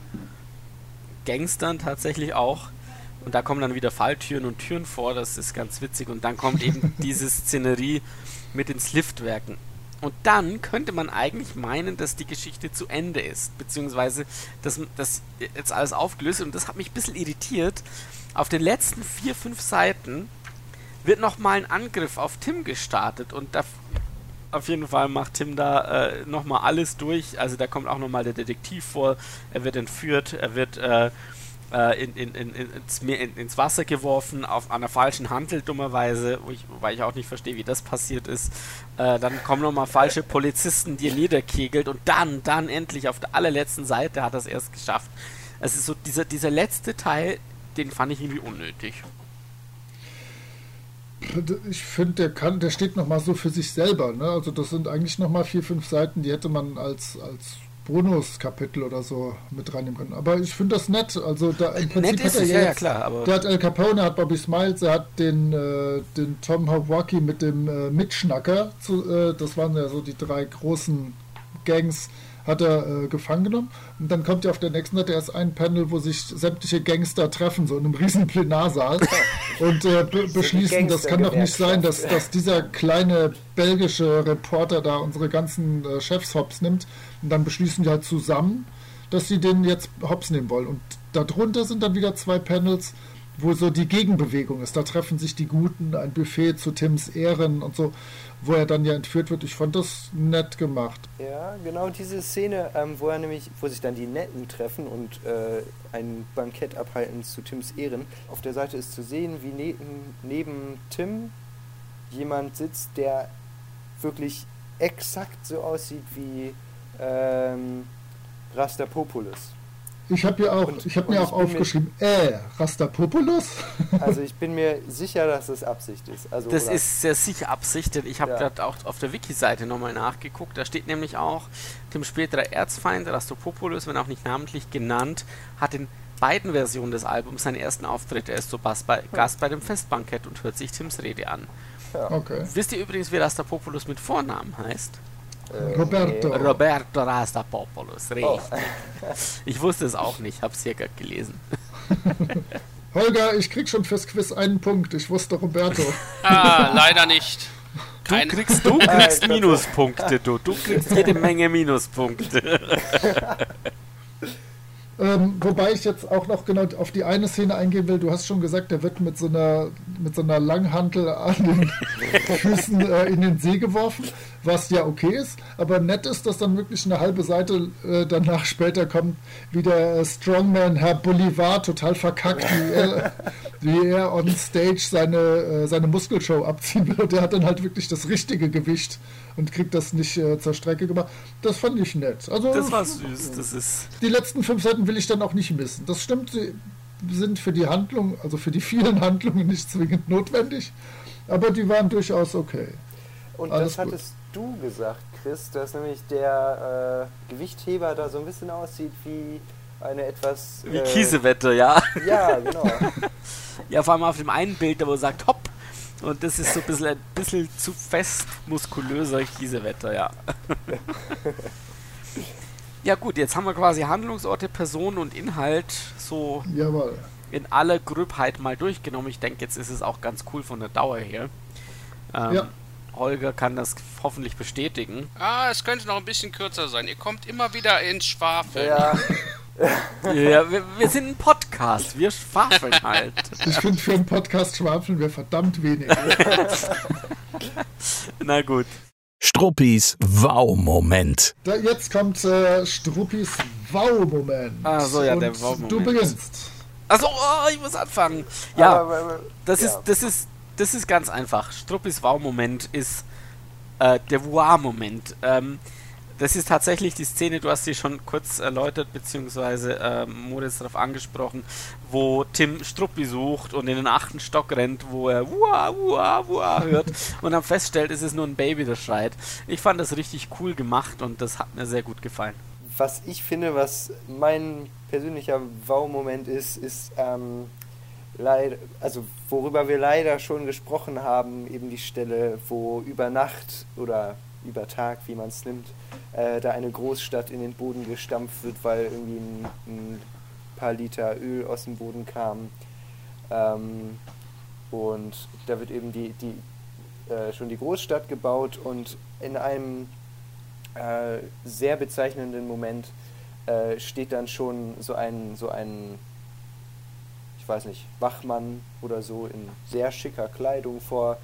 S2: Gangstern tatsächlich auch. Und da kommen dann wieder Falltüren und Türen vor, das ist ganz witzig. Und dann kommt eben diese Szenerie mit den Sliftwerken. Und dann könnte man eigentlich meinen, dass die Geschichte zu Ende ist, beziehungsweise dass das jetzt alles aufgelöst ist. Und das hat mich ein bisschen irritiert. Auf den letzten vier, fünf Seiten wird nochmal ein Angriff auf Tim gestartet und da auf jeden Fall macht Tim da äh, nochmal alles durch. Also da kommt auch nochmal der Detektiv vor. Er wird entführt, er wird äh, äh, in, in, in, ins, Meer, in, ins Wasser geworfen, auf einer falschen Handel dummerweise, wo ich, wobei ich auch nicht verstehe, wie das passiert ist. Äh, dann kommen nochmal falsche Polizisten, die er niederkegelt und dann, dann endlich auf der allerletzten Seite hat er es erst geschafft. Es ist so dieser, dieser letzte Teil den fand ich irgendwie unnötig.
S5: Ich finde, der kann, der steht nochmal so für sich selber. Ne? Also das sind eigentlich nochmal vier, fünf Seiten, die hätte man als, als Bonuskapitel oder so mit reinnehmen können. Aber ich finde das nett. Also da im Prinzip
S2: Nett
S5: hat er
S2: es, ja,
S5: jetzt,
S2: klar, aber-
S5: Der hat El Capone, hat Bobby Smiles, er hat den, äh, den Tom Hawaki mit dem äh, Mitschnacker. Zu, äh, das waren ja so die drei großen Gangs hat er äh, gefangen genommen. Und dann kommt ja auf der nächsten Seite erst ein Panel, wo sich sämtliche Gangster treffen, so in einem riesen Plenarsaal und äh, be beschließen, das kann doch nicht sein, dass, dass dieser kleine belgische Reporter da unsere ganzen äh, Chefs hops nimmt. Und dann beschließen die halt zusammen, dass sie den jetzt hops nehmen wollen. Und darunter sind dann wieder zwei Panels, wo so die Gegenbewegung ist. Da treffen sich die Guten, ein Buffet zu Tims Ehren und so, wo er dann ja entführt wird. Ich fand das nett gemacht.
S3: Ja, genau diese Szene, ähm, wo er nämlich, wo sich dann die Netten treffen und äh, ein Bankett abhalten zu Tims Ehren. Auf der Seite ist zu sehen, wie neben, neben Tim jemand sitzt, der wirklich exakt so aussieht wie ähm, Rastapopoulos.
S5: Ich habe ja auch,
S3: Und-
S5: ich habe mir auch
S3: bin mir-
S5: aufgeschrieben, äh, Rastapopoulos?
S3: Also ich bin mir sicher, dass das Absicht ist. Also,
S2: Das
S3: oder-
S2: ist sehr sicher Absicht, denn ich habe
S3: Ja.
S2: gerade auch auf der Wiki-Seite nochmal nachgeguckt. Da steht nämlich auch, Tim späterer Erzfeind, Rastopopoulos, wenn auch nicht namentlich genannt, hat in beiden Versionen des Albums seinen ersten Auftritt. Er ist so Bass bei, Gast bei dem Festbankett und hört sich Tims Rede an.
S5: Okay.
S2: Wisst ihr übrigens, wie Rastapopoulos mit Vornamen heißt?
S3: Äh,
S5: Roberto.
S3: nee.
S2: Roberto Rastapopoulos, richtig.
S3: Oh.
S2: Ich wusste es auch nicht, hab's hier gerade gelesen.
S5: Holger, ich krieg schon fürs Quiz einen Punkt. Ich wusste Roberto.
S7: Ah, leider nicht.
S2: Du
S7: Kein,
S2: kriegst, du kriegst
S3: ich-
S2: Minuspunkte, du. Du kriegst jede Menge Minuspunkte.
S5: Ähm, wobei ich jetzt auch noch genau auf die eine Szene eingehen will. Du hast schon gesagt, der wird mit so einer, mit so einer Langhantel an den Füßen äh, in den See geworfen, was ja okay ist. Aber nett ist, dass dann wirklich eine halbe Seite äh, danach später kommt, wie der äh, Strongman Herr Bolivar total verkackt, wie er, wie er on stage seine, äh, seine Muskelshow abziehen will. Der hat dann halt wirklich das richtige Gewicht und kriegt das nicht äh, zur Strecke gemacht. Das fand ich nett. Also
S2: Das war süß, das ist.
S5: die letzten fünf Seiten will ich dann auch nicht missen. Das stimmt, sie sind für die Handlung, also für die vielen Handlungen nicht zwingend notwendig, aber die waren durchaus okay.
S3: Und
S5: Alles
S3: das
S5: gut.
S3: hattest du gesagt, Chris, dass nämlich der äh, Gewichtheber da so ein bisschen aussieht wie eine etwas...
S2: Wie
S3: äh,
S2: Kiesewetter, ja.
S3: Ja, genau.
S2: Ja, vor allem auf dem einen Bild, da wo er sagt, hopp. Und das ist so ein bisschen, ein bisschen zu fest muskulöser Kiesewetter, ja. ja gut, jetzt haben wir quasi Handlungsorte, Person und Inhalt so
S5: Jawohl.
S2: in aller Gröbheit mal durchgenommen. Ich denke, jetzt ist es auch ganz cool von der Dauer her. Ähm,
S5: Ja.
S2: Holger kann das hoffentlich bestätigen.
S7: ah, es könnte noch ein bisschen kürzer sein. Ihr kommt immer wieder ins Schwafeln.
S3: ja,
S2: Ja, wir, wir sind ein Podcast, wir schwafeln halt.
S5: Ich finde, für einen Podcast schwafeln wir verdammt wenig.
S2: Na gut.
S4: Struppis Wow-Moment.
S5: Jetzt kommt äh, Struppis Wow-Moment.
S2: Ah, so, ja, der
S5: Und
S2: Wow-Moment.
S5: Du beginnst.
S2: Also, oh, ich muss anfangen. Ja,
S3: aber, aber,
S2: Das
S3: ja.
S2: ist, das ist, das ist ganz einfach. Struppis Wow-Moment ist äh, der Wow-Moment. Ähm, das ist tatsächlich die Szene, du hast sie schon kurz erläutert, beziehungsweise ähm, Moritz darauf angesprochen, wo Tim Struppi sucht und in den achten Stock rennt, wo er Wua, Wua, Wua hört und dann feststellt, es ist nur ein Baby, das schreit. Ich fand das richtig cool gemacht und das hat mir sehr gut gefallen.
S3: was ich finde, was mein persönlicher Wow-Moment ist, ist ähm, leider, also worüber wir leider schon gesprochen haben, eben die Stelle, wo über Nacht oder über Tag, wie man es nimmt, äh, da eine Großstadt in den Boden gestampft wird, weil irgendwie ein, ein paar Liter Öl aus dem Boden kam. Ähm, und da wird eben die, die äh, schon die Großstadt gebaut und in einem äh, sehr bezeichnenden Moment äh, steht dann schon so ein, so ein, ich weiß nicht, Wachmann oder so in sehr schicker Kleidung vor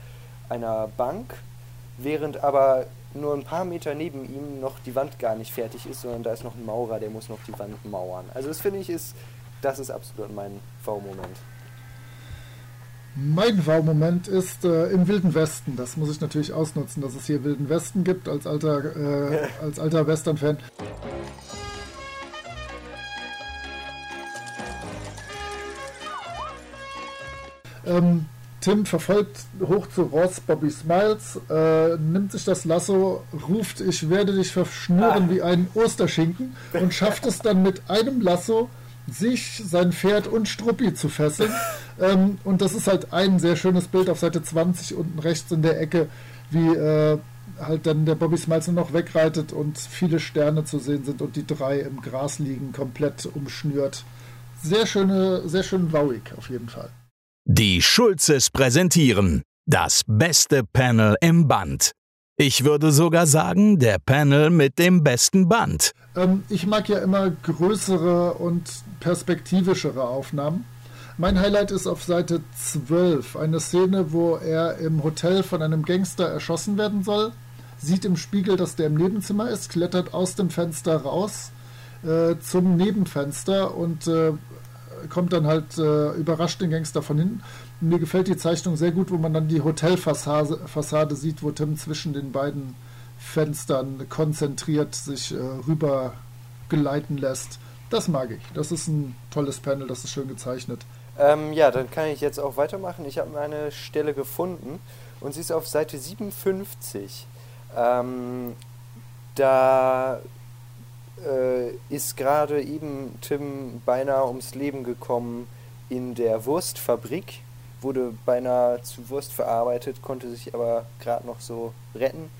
S3: einer Bank, während aber nur ein paar Meter neben ihm noch die Wand gar nicht fertig ist, sondern da ist noch ein Maurer, der muss noch die Wand mauern. Also das finde ich ist, das ist absolut mein V-Moment.
S5: Mein Wow-Moment ist äh, im Wilden Westen. Das muss ich natürlich ausnutzen, dass es hier Wilden Westen gibt, als alter, äh, als alter Western-Fan. Ähm, Tim verfolgt hoch zu Ross Bobby Smiles, äh, nimmt sich das Lasso, ruft, ich werde dich verschnüren wie einen Osterschinken und schafft es dann mit einem Lasso, sich, sein Pferd und Struppi zu fesseln. ähm, und das ist halt ein sehr schönes Bild auf Seite 20 unten rechts in der Ecke, wie äh, halt dann der Bobby Smiles nur noch wegreitet und viele Sterne zu sehen sind und die drei im Gras liegen, komplett umschnürt. Sehr schöne, sehr schön wauig auf jeden Fall.
S4: Die Schulzes präsentieren das beste Panel im Band. Ich würde sogar sagen, der Panel mit dem besten Band.
S5: Ähm, ich mag ja immer größere und perspektivischere Aufnahmen. Mein Highlight ist auf Seite 12 eine Szene, wo er im Hotel von einem Gangster erschossen werden soll, sieht im Spiegel, dass der im Nebenzimmer ist, klettert aus dem Fenster raus äh, zum Nebenfenster und äh, kommt dann halt, äh, überrascht den Gangster von hinten. Mir gefällt die Zeichnung sehr gut, wo man dann die Hotelfassade Fassade sieht, wo Tim zwischen den beiden Fenstern konzentriert sich äh, rüber geleiten lässt. Das mag ich. Das ist ein tolles Panel, das ist schön gezeichnet.
S3: Ähm, ja, dann kann ich jetzt auch weitermachen. Ich habe meine Stelle gefunden und sie ist auf Seite 57. Ähm, da äh, ist gerade eben Tim beinahe ums Leben gekommen in der Wurstfabrik, wurde beinahe zu Wurst verarbeitet, konnte sich aber gerade noch so retten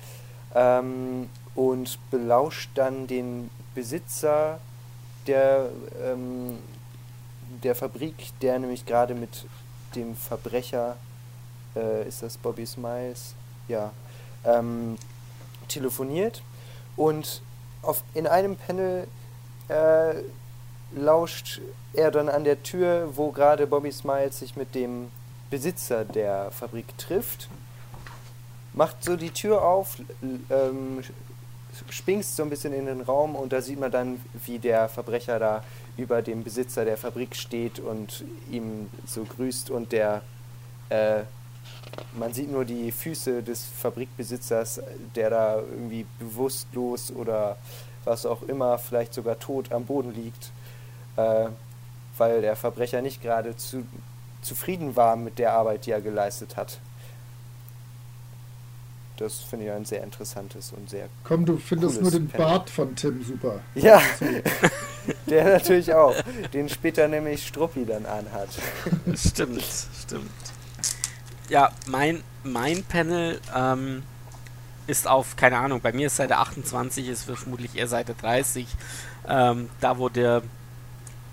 S3: ähm, und belauscht dann den Besitzer der, ähm, der Fabrik, der nämlich gerade mit dem Verbrecher, äh, ist das Bobby Smiles? Ja, ähm, telefoniert und auf, in einem Panel äh, lauscht er dann an der Tür, wo gerade Bobby Smiles sich mit dem Besitzer der Fabrik trifft, macht so die Tür auf, ähm, spingst so ein bisschen in den Raum und da sieht man dann, wie der Verbrecher da über dem Besitzer der Fabrik steht und ihm so grüßt und der äh, man sieht nur die Füße des Fabrikbesitzers, der da irgendwie bewusstlos oder was auch immer, vielleicht sogar tot am Boden liegt, äh, weil der Verbrecher nicht gerade zu, zufrieden war mit der Arbeit, die er geleistet hat. Das finde ich ein sehr interessantes und sehr.
S5: Komm, du findest nur den. Bart von Tim super.
S3: Ja, der natürlich auch, den später nämlich Struppi dann anhat.
S2: Stimmt, stimmt. Ja, mein, mein Panel ähm, ist auf, keine Ahnung, bei mir ist Seite 28, ist vermutlich eher Seite 30. Ähm, da, wo der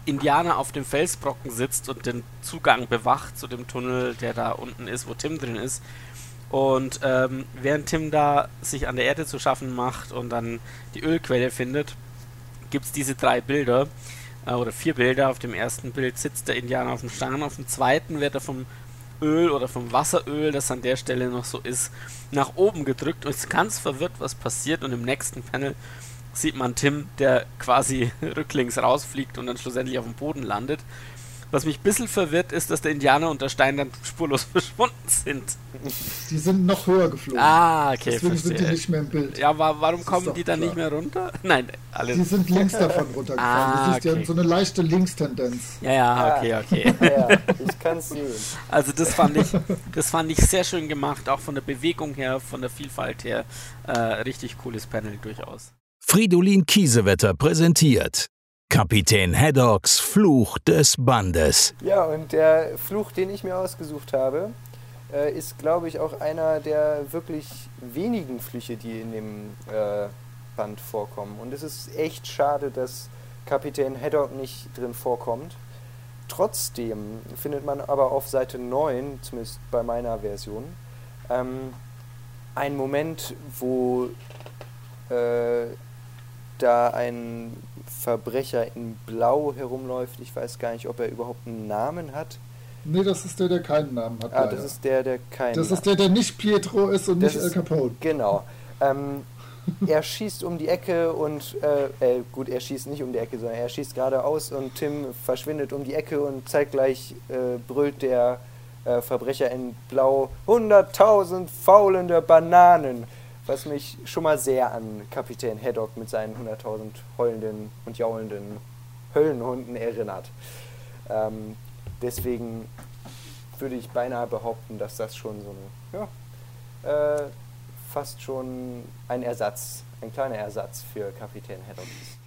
S2: Indianer auf dem Felsbrocken sitzt und den Zugang bewacht zu dem Tunnel, der da unten ist, wo Tim drin ist. Und ähm, während Tim da sich an der Erde zu schaffen macht und dann die Ölquelle findet, gibt es diese drei Bilder äh, oder vier Bilder. Auf dem ersten Bild sitzt der Indianer auf dem Stein, auf dem zweiten wird er vom Öl oder vom Wasseröl, das an der Stelle noch so ist, nach oben gedrückt und ist ganz verwirrt, was passiert. Und im nächsten Panel sieht man Tim, der quasi rücklings rausfliegt und dann schlussendlich auf dem Boden landet. Was mich ein bisschen verwirrt ist, dass der Indianer und der Stein dann spurlos verschwunden sind.
S5: Die sind noch höher geflogen.
S2: Ah, okay,
S5: Deswegen sind die
S2: verstehe.
S5: nicht mehr im Bild.
S2: Ja, wa warum
S5: Das ist
S2: kommen die dann
S5: klar.
S2: nicht mehr runter? Nein, alles.
S5: Die sind links davon runtergefallen.
S2: Ah,
S5: siehst, die
S2: okay.
S5: haben so eine leichte Linkstendenz.
S2: Ja, ja, okay, okay.
S3: Ja, ich kann es sehen.
S2: Also das fand ich, das fand ich sehr schön gemacht, auch von der Bewegung her, von der Vielfalt her. Äh, richtig cooles Panel durchaus.
S4: Fridolin Kiesewetter präsentiert Kapitän Haddocks Fluch des Bandes.
S3: Ja, und der Fluch, den ich mir ausgesucht habe, äh, ist, glaube ich, auch einer der wirklich wenigen Flüche, die in dem äh, Band vorkommen. Und es ist echt schade, dass Kapitän Haddock nicht drin vorkommt. Trotzdem findet man aber auf Seite 9, zumindest bei meiner Version, ähm, einen Moment, wo äh, da ein Verbrecher in Blau herumläuft. Ich weiß gar nicht, ob er überhaupt einen Namen hat.
S5: Nee, das ist der, der keinen Namen hat.
S3: Ah,
S5: leider.
S3: das ist der, der keinen
S5: das ist der, der nicht Pietro ist und
S3: Das
S5: nicht
S3: ist-
S5: El Capone.
S3: Genau. Ähm, er schießt um die Ecke und, äh, äh, gut, er schießt nicht um die Ecke, sondern er schießt geradeaus und Tim verschwindet um die Ecke und zeitgleich äh, brüllt der äh, Verbrecher in Blau 100.000 faulende Bananen, was mich schon mal sehr an Kapitän Haddock mit seinen 100.000 heulenden und jaulenden Höllenhunden erinnert. Ähm, deswegen würde ich beinahe behaupten, dass das schon so eine, ja, äh, fast schon ein Ersatz, ein kleiner Ersatz für Kapitän Haddock ist.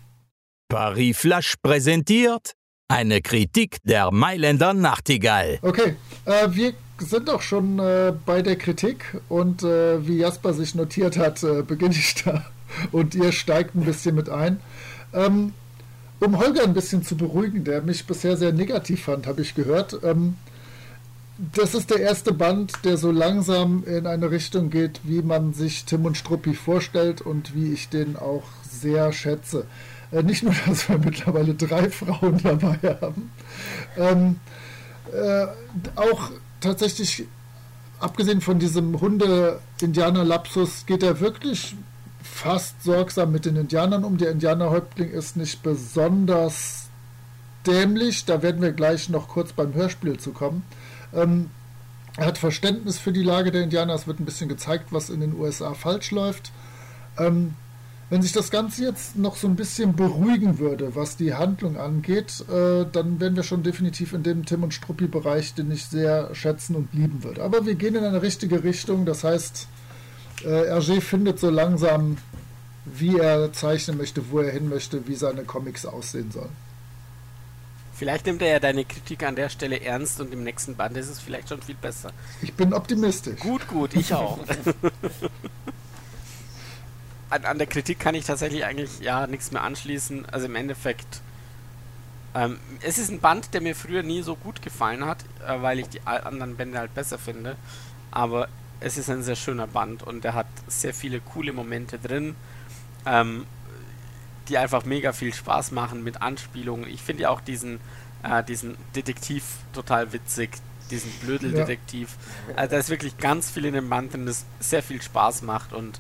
S4: Paris Flash präsentiert eine Kritik der Mailänder Nachtigall.
S5: Okay, äh, wir sind auch schon äh, bei der Kritik und äh, wie Jasper sich notiert hat, äh, beginne ich da und ihr steigt ein bisschen mit ein. Ähm, um Holger ein bisschen zu beruhigen, der mich bisher sehr negativ fand, habe ich gehört. Ähm, das ist der erste Band, der so langsam in eine Richtung geht, wie man sich Tim und Struppi vorstellt und wie ich den auch sehr schätze. Äh, nicht nur, dass wir mittlerweile drei Frauen dabei haben, ähm, äh, auch tatsächlich, abgesehen von diesem Hunde-Indianer-Lapsus, geht er wirklich fast sorgsam mit den Indianern um. Der Indianerhäuptling ist nicht besonders dämlich, da werden wir gleich noch kurz beim Hörspiel zu kommen. Ähm, er hat Verständnis für die Lage der Indianer, es wird ein bisschen gezeigt, was in den USA falsch läuft. Ähm, wenn sich das Ganze jetzt noch so ein bisschen beruhigen würde, was die Handlung angeht, äh, dann wären wir schon definitiv in dem Tim und Struppi-Bereich, den ich sehr schätzen und lieben würde. Aber wir gehen in eine richtige Richtung, das heißt, äh, Hergé findet so langsam, wie er zeichnen möchte, wo er hin möchte, wie seine Comics aussehen sollen.
S2: Vielleicht nimmt er ja deine Kritik an der Stelle ernst und im nächsten Band ist es vielleicht schon viel besser.
S5: Ich bin optimistisch.
S2: Gut, gut, ich auch. an, an, der Kritik kann ich tatsächlich eigentlich ja nichts mehr anschließen. Also im Endeffekt, ähm, es ist ein Band, der mir früher nie so gut gefallen hat, äh, weil ich die anderen Bände halt besser finde. Aber es ist ein sehr schöner Band und er hat sehr viele coole Momente drin. Ähm, die einfach mega viel Spaß machen mit Anspielungen. Ich finde ja auch diesen, äh, diesen Detektiv total witzig, diesen Blödeldetektiv. Ja. Also da ist wirklich ganz viel in dem Band drin, das sehr viel Spaß macht und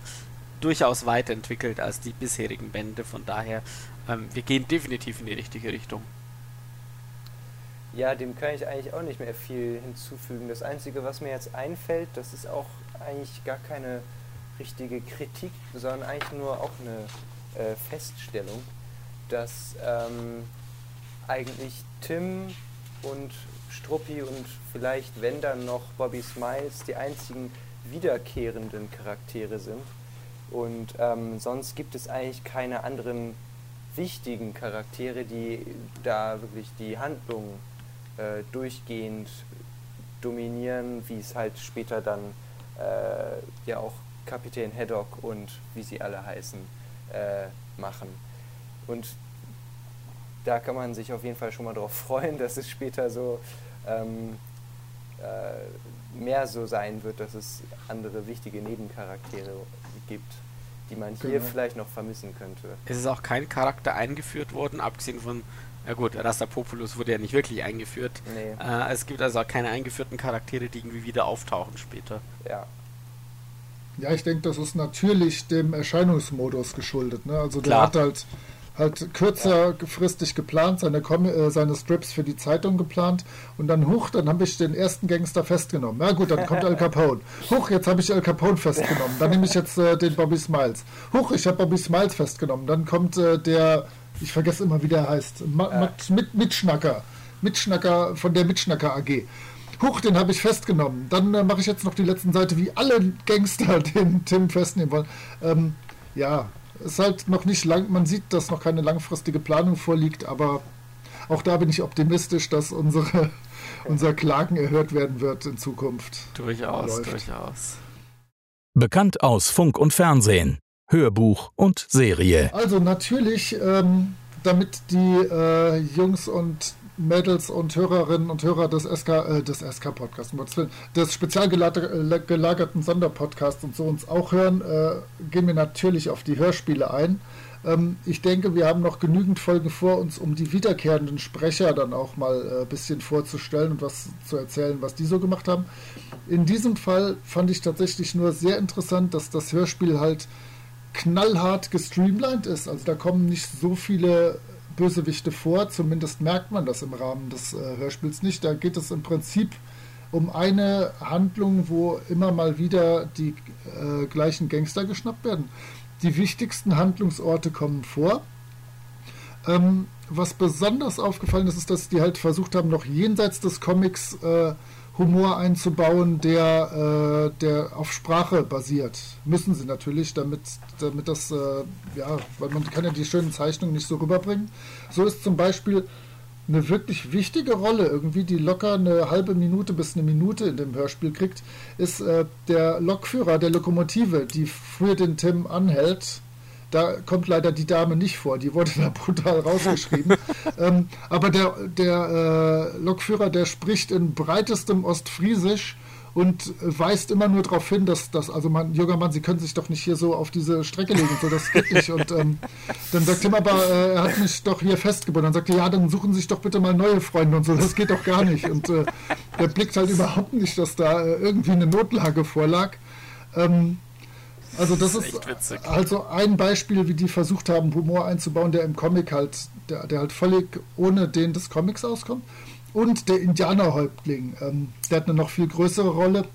S2: durchaus weiterentwickelt als die bisherigen Bände. Von daher, ähm, wir gehen definitiv in die richtige Richtung.
S3: Ja, dem kann ich eigentlich auch nicht mehr viel hinzufügen. Das Einzige, was mir jetzt einfällt, das ist auch eigentlich gar keine richtige Kritik, sondern eigentlich nur auch eine äh, Feststellung, dass ähm, eigentlich Tim und Struppi und vielleicht, wenn dann noch Bobby Smiles, die einzigen wiederkehrenden Charaktere sind. Und ähm, sonst gibt es eigentlich keine anderen wichtigen Charaktere, die da wirklich die Handlung äh, durchgehend dominieren, wie es halt später dann äh, ja auch Kapitän Haddock und wie sie alle heißen äh, machen. Und da kann man sich auf jeden Fall schon mal darauf freuen, dass es später so ähm, äh, mehr so sein wird, dass es andere wichtige Nebencharaktere gibt, die man hier genau. vielleicht noch vermissen könnte.
S2: Es ist auch kein Charakter eingeführt worden, abgesehen von, ja gut, Rastapopoulos wurde ja nicht wirklich eingeführt. Nee. Äh, es gibt also auch keine eingeführten Charaktere, die irgendwie wieder auftauchen später.
S3: Ja,
S5: ja, ich denke, das ist natürlich dem Erscheinungsmodus geschuldet. Ne? Also Klar. der hat halt halt kürzerfristig geplant, seine, Com äh, seine Strips für die Zeitung geplant und dann huch, dann habe ich den ersten Gangster festgenommen. Na gut, dann kommt Al Capone. Huch, jetzt habe ich Al Capone festgenommen. Dann nehme ich jetzt äh, den Bobby Smiles. Huch, ich habe Bobby Smiles festgenommen. Dann kommt äh, der, ich vergesse immer, wie der heißt, Ma mit Mitschnacker. Mitschnacker von der Mitschnacker AG. Huch, den habe ich festgenommen. Dann äh, mache ich jetzt noch die letzten Seite, wie alle Gangster den Tim festnehmen wollen. Ähm, ja, ist halt noch nicht lang, man sieht, dass noch keine langfristige Planung vorliegt, aber auch da bin ich optimistisch, dass unsere, unser Klagen erhört werden wird in Zukunft.
S2: Durchaus, läuft. durchaus.
S4: Bekannt aus Funk und Fernsehen, Hörbuch und Serie.
S5: Also natürlich, ähm, damit die äh, Jungs und Mädels und Hörerinnen und Hörer des SK, äh, des SK Podcasts, des spezial gelagerten Sonderpodcasts und so uns auch hören, äh, gehen wir natürlich auf die Hörspiele ein. Ähm, ich denke, wir haben noch genügend Folgen vor uns, um die wiederkehrenden Sprecher dann auch mal ein äh, bisschen vorzustellen und was zu erzählen, was die so gemacht haben. In diesem Fall fand ich tatsächlich nur sehr interessant, dass das Hörspiel halt knallhart gestreamlined ist. Also da kommen nicht so viele Bösewichte vor, zumindest merkt man das im Rahmen des äh, Hörspiels nicht. Da geht es im Prinzip um eine Handlung, wo immer mal wieder die äh, gleichen Gangster geschnappt werden. Die wichtigsten Handlungsorte kommen vor. Ähm, was besonders aufgefallen ist, ist, dass die halt versucht haben, noch jenseits des Comics äh, Humor einzubauen, der, äh, der auf Sprache basiert. Müssen sie natürlich, damit, damit das, äh, ja, weil man kann ja die schönen Zeichnungen nicht so rüberbringen. So ist zum Beispiel eine wirklich wichtige Rolle, irgendwie, die locker eine halbe Minute bis eine Minute in dem Hörspiel kriegt, ist äh, der Lokführer der Lokomotive, die früher den Tim anhält. Da kommt leider die Dame nicht vor, die wurde da brutal rausgeschrieben. ähm, aber der, der äh, Lokführer, der spricht in breitestem Ostfriesisch und weist immer nur darauf hin, dass, dass also man, junger Mann, Sie können sich doch nicht hier so auf diese Strecke legen und so, das geht nicht. Und ähm, dann sagt Tim aber, äh, er hat mich doch hier festgebunden. Dann sagt er, ja, dann suchen Sie sich doch bitte mal neue Freunde und so, das geht doch gar nicht. Und äh, der blickt halt überhaupt nicht, dass da äh, irgendwie eine Notlage vorlag. Ähm, also das,
S2: Das ist
S5: ist, also ein Beispiel, wie die versucht haben, Humor einzubauen, der im Comic halt, der, der halt völlig ohne den des Comics auskommt. Und der Indianerhäuptling, ähm, der hat eine noch viel größere Rolle,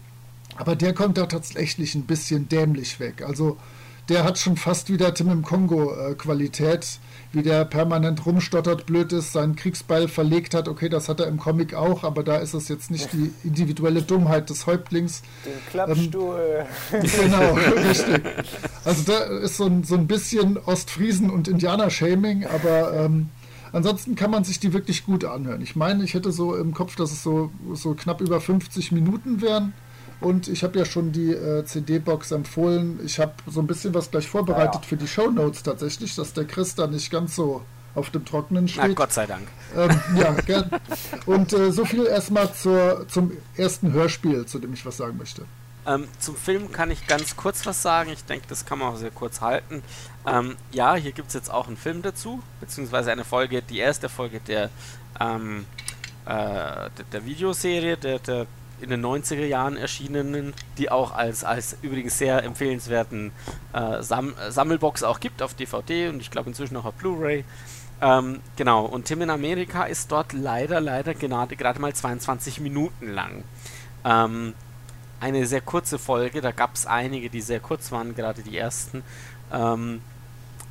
S5: aber der kommt da tatsächlich ein bisschen dämlich weg. Also der hat schon fast wieder Tim im Kongo äh, Qualität, wie der permanent rumstottert, blöd ist, seinen Kriegsbeil verlegt hat. Okay, das hat er im Comic auch, aber da ist es jetzt nicht die individuelle Dummheit des Häuptlings,
S3: Den Klappstuhl.
S5: Genau, richtig. Also da ist so ein, so ein bisschen Ostfriesen- und Indianer-Shaming, aber ähm, ansonsten kann man sich die wirklich gut anhören. Ich meine, ich hätte so im Kopf, dass es so, so knapp über 50 Minuten wären. Und ich habe ja schon die äh, CD-Box empfohlen. Ich habe so ein bisschen was gleich vorbereitet
S3: Ja.
S5: für die Shownotes tatsächlich, dass der Chris da nicht ganz so auf dem Trockenen
S2: Na,
S5: steht.
S2: Gott sei Dank.
S5: Ähm, ja, gern. Und äh, so viel erstmal zur, zum ersten Hörspiel, zu dem ich was sagen möchte.
S2: Ähm, zum Film kann ich ganz kurz was sagen. Ich denke, das kann man auch sehr kurz halten. Ähm, ja, hier gibt es jetzt auch einen Film dazu, beziehungsweise eine Folge, die erste Folge der, ähm, äh, der, der Videoserie, der, der in den 90er Jahren erschienenen, die auch als, als übrigens sehr empfehlenswerten äh, Sam Sammelbox auch gibt auf DVD und ich glaube inzwischen auch auf Blu-ray. Ähm, genau, und Tim in Amerika ist dort leider, leider gerade, gerade mal 22 Minuten lang. Ähm, eine sehr kurze Folge. Da gab es einige, die sehr kurz waren, gerade die ersten. Ähm,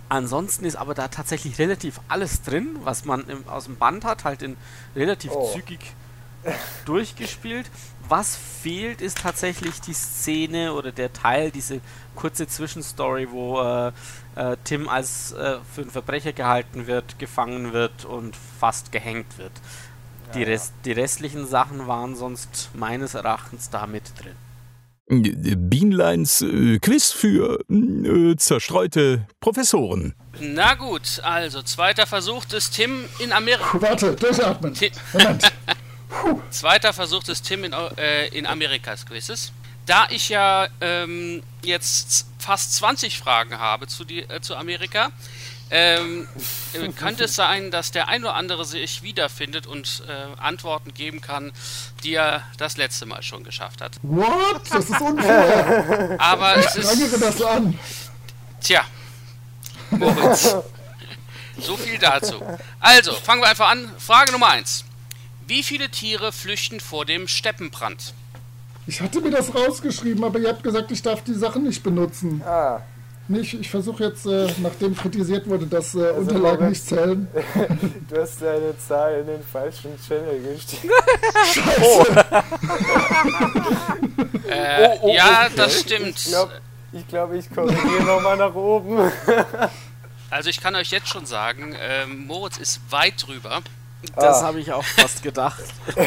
S2: ansonsten ist aber da tatsächlich relativ alles drin, was man im, aus dem Band hat, halt in relativ
S3: Oh.
S2: zügig durchgespielt. Was fehlt, ist tatsächlich die Szene oder der Teil, diese kurze Zwischenstory, wo äh, äh, Tim als äh, für einen Verbrecher gehalten wird, gefangen wird und fast gehängt wird. Die,
S3: Ja, ja.
S2: Rest, die restlichen Sachen waren sonst meines Erachtens da mit drin.
S4: Bienleins äh, Quiz für äh, zerstreute Professoren.
S7: Na gut, also zweiter Versuch des Tim in Amerika.
S5: Warte, durchatmen.
S7: Ti-
S5: Moment.
S7: Zweiter Versuch des Tim in, äh, in Amerikas Quizzes. Da ich ja ähm, jetzt fast 20 Fragen habe zu, die, äh, zu Amerika, ähm, äh, könnte es sein, dass der ein oder andere sich wiederfindet und äh, Antworten geben kann, die er das letzte Mal schon geschafft hat.
S5: What? Das ist unfair.
S7: Aber es
S5: Ich prangere
S7: ist.
S5: das an.
S7: Tja. Moritz. So viel dazu. Also, fangen wir einfach an. Frage Nummer 1. Wie viele Tiere flüchten vor dem Steppenbrand?
S5: Ich hatte mir das rausgeschrieben, aber ihr habt gesagt, ich darf die Sachen nicht benutzen.
S3: Ah,
S5: Nicht, ich versuche jetzt, äh, nachdem kritisiert wurde, dass äh,
S3: Also,
S5: Unterlagen
S3: Robert-
S5: nicht zählen.
S3: du hast deine Zahl in den falschen Channel gestiegen.
S7: Äh,
S3: Oh, oh,
S7: ja,
S3: okay.
S7: das stimmt.
S3: Ich glaube, ich, glaub, ich korrigiere nochmal nach oben.
S7: Also ich kann euch jetzt schon sagen, ähm, Moritz ist weit drüber.
S2: Das
S3: Ah.
S2: habe ich auch fast gedacht.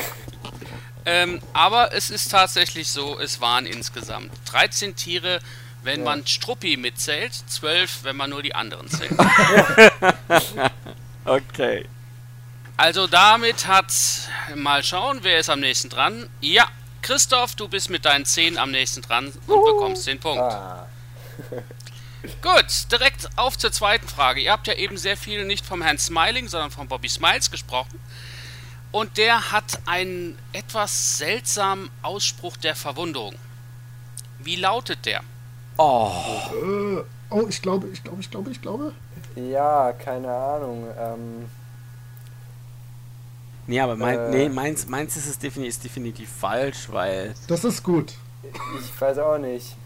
S7: Ähm, aber es ist tatsächlich so, es waren insgesamt 13 Tiere, wenn man Struppi mitzählt, 12, wenn man nur die anderen zählt.
S2: Okay.
S7: Also damit hat, mal schauen, wer ist am nächsten dran. Ja, Christoph, du bist mit deinen 10 am nächsten dran und bekommst den Punkt.
S3: Ah,
S7: Gut, direkt auf zur zweiten Frage. Ihr habt ja eben sehr viel nicht vom Herrn Smiling, sondern von Bobby Smiles gesprochen. Und der hat einen etwas seltsamen Ausspruch der Verwunderung. Wie lautet der?
S2: Oh,
S5: Äh, oh, ich glaube, ich glaube, ich glaube, ich glaube.
S3: ja, keine Ahnung. Ähm,
S2: nee, aber mein,
S3: Äh.
S2: nee, meins, meins ist es definitiv, ist definitiv falsch, weil
S5: Das ist gut.
S3: ich weiß auch nicht.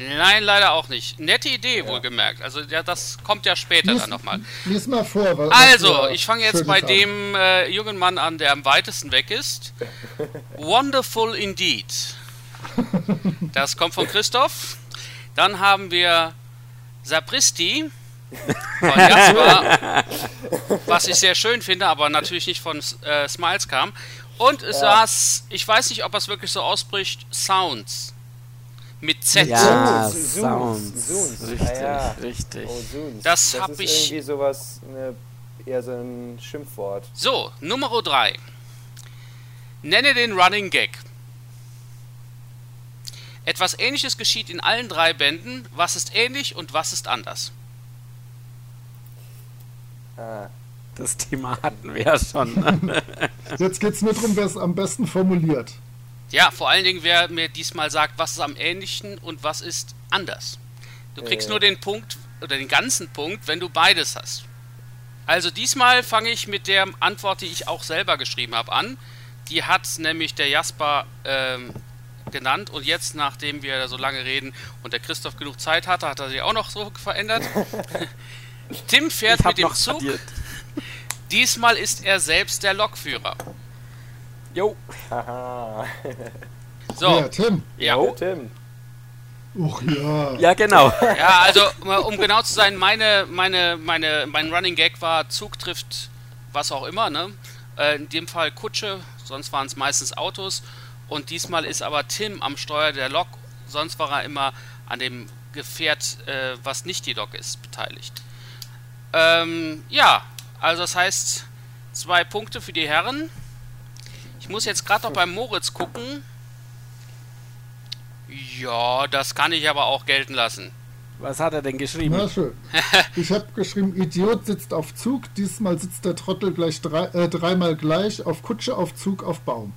S7: Nein, leider auch nicht. Nette Idee, wohlgemerkt. Also ja, das kommt ja später
S5: Lies,
S7: dann nochmal.
S5: lies mal vor. was-
S7: Also, ich fange jetzt bei dem äh, jungen Mann an, der am weitesten weg ist. Wonderful indeed. Das kommt von Christoph. Dann haben wir Sapristi von Jasper, was ich sehr schön finde, aber natürlich nicht von äh, Smiles kam. Und es saß, ich weiß nicht, ob er es wirklich so ausspricht, Sounds. Mit Z.
S2: Ja,
S3: Sounds.
S2: Sounds,
S3: Sounds.
S2: Richtig,
S3: Ah, ja.
S2: richtig.
S3: Oh, Soons.
S7: Das
S3: das
S7: hab
S3: ist
S7: ich-
S3: irgendwie sowas, ne, eher so ein Schimpfwort.
S7: So, Nummer 3. Nenne den Running Gag. Etwas ähnliches geschieht in allen drei Bänden. Was ist ähnlich und was ist anders?
S3: Ah,
S2: Das Thema hatten wir ja schon. ne?
S5: Jetzt geht es nur darum, wer es am besten formuliert.
S7: Ja, vor allen Dingen, wer mir diesmal sagt, was ist am ähnlichen und was ist anders. Du kriegst
S3: Äh.
S7: nur den Punkt oder den ganzen Punkt, wenn du beides hast. Also diesmal fange ich mit der Antwort, die ich auch selber geschrieben habe, an. Die hat nämlich der Jasper ähm, genannt und jetzt, nachdem wir so lange reden und der Christoph genug Zeit hatte, hat er sie auch noch so verändert. Tim fährt mit dem Zug.
S2: addiert.
S7: Diesmal ist er selbst der Lokführer.
S2: Jo.
S3: haha.
S7: So,
S5: Ja, Tim.
S7: ja.
S3: Der Tim.
S5: Uch ja.
S2: Ja, genau.
S7: Ja, also um genau zu sein, meine, meine, meine, mein Running Gag war Zug trifft was auch immer, ne? Äh, in dem Fall Kutsche, sonst waren es meistens Autos. Und diesmal ist aber Tim am Steuer der Lok, sonst war er immer an dem Gefährt, äh, was nicht die Lok ist, beteiligt. Ähm, ja, also das heißt, zwei Punkte für die Herren. Ich muss jetzt gerade noch beim Moritz gucken. Ja, das kann ich aber auch gelten lassen.
S2: Was hat er denn geschrieben?
S5: Na schön. Ich habe geschrieben, Idiot sitzt auf Zug, diesmal sitzt der Trottel gleich drei, äh, dreimal gleich, auf Kutsche, auf Zug, auf Baum.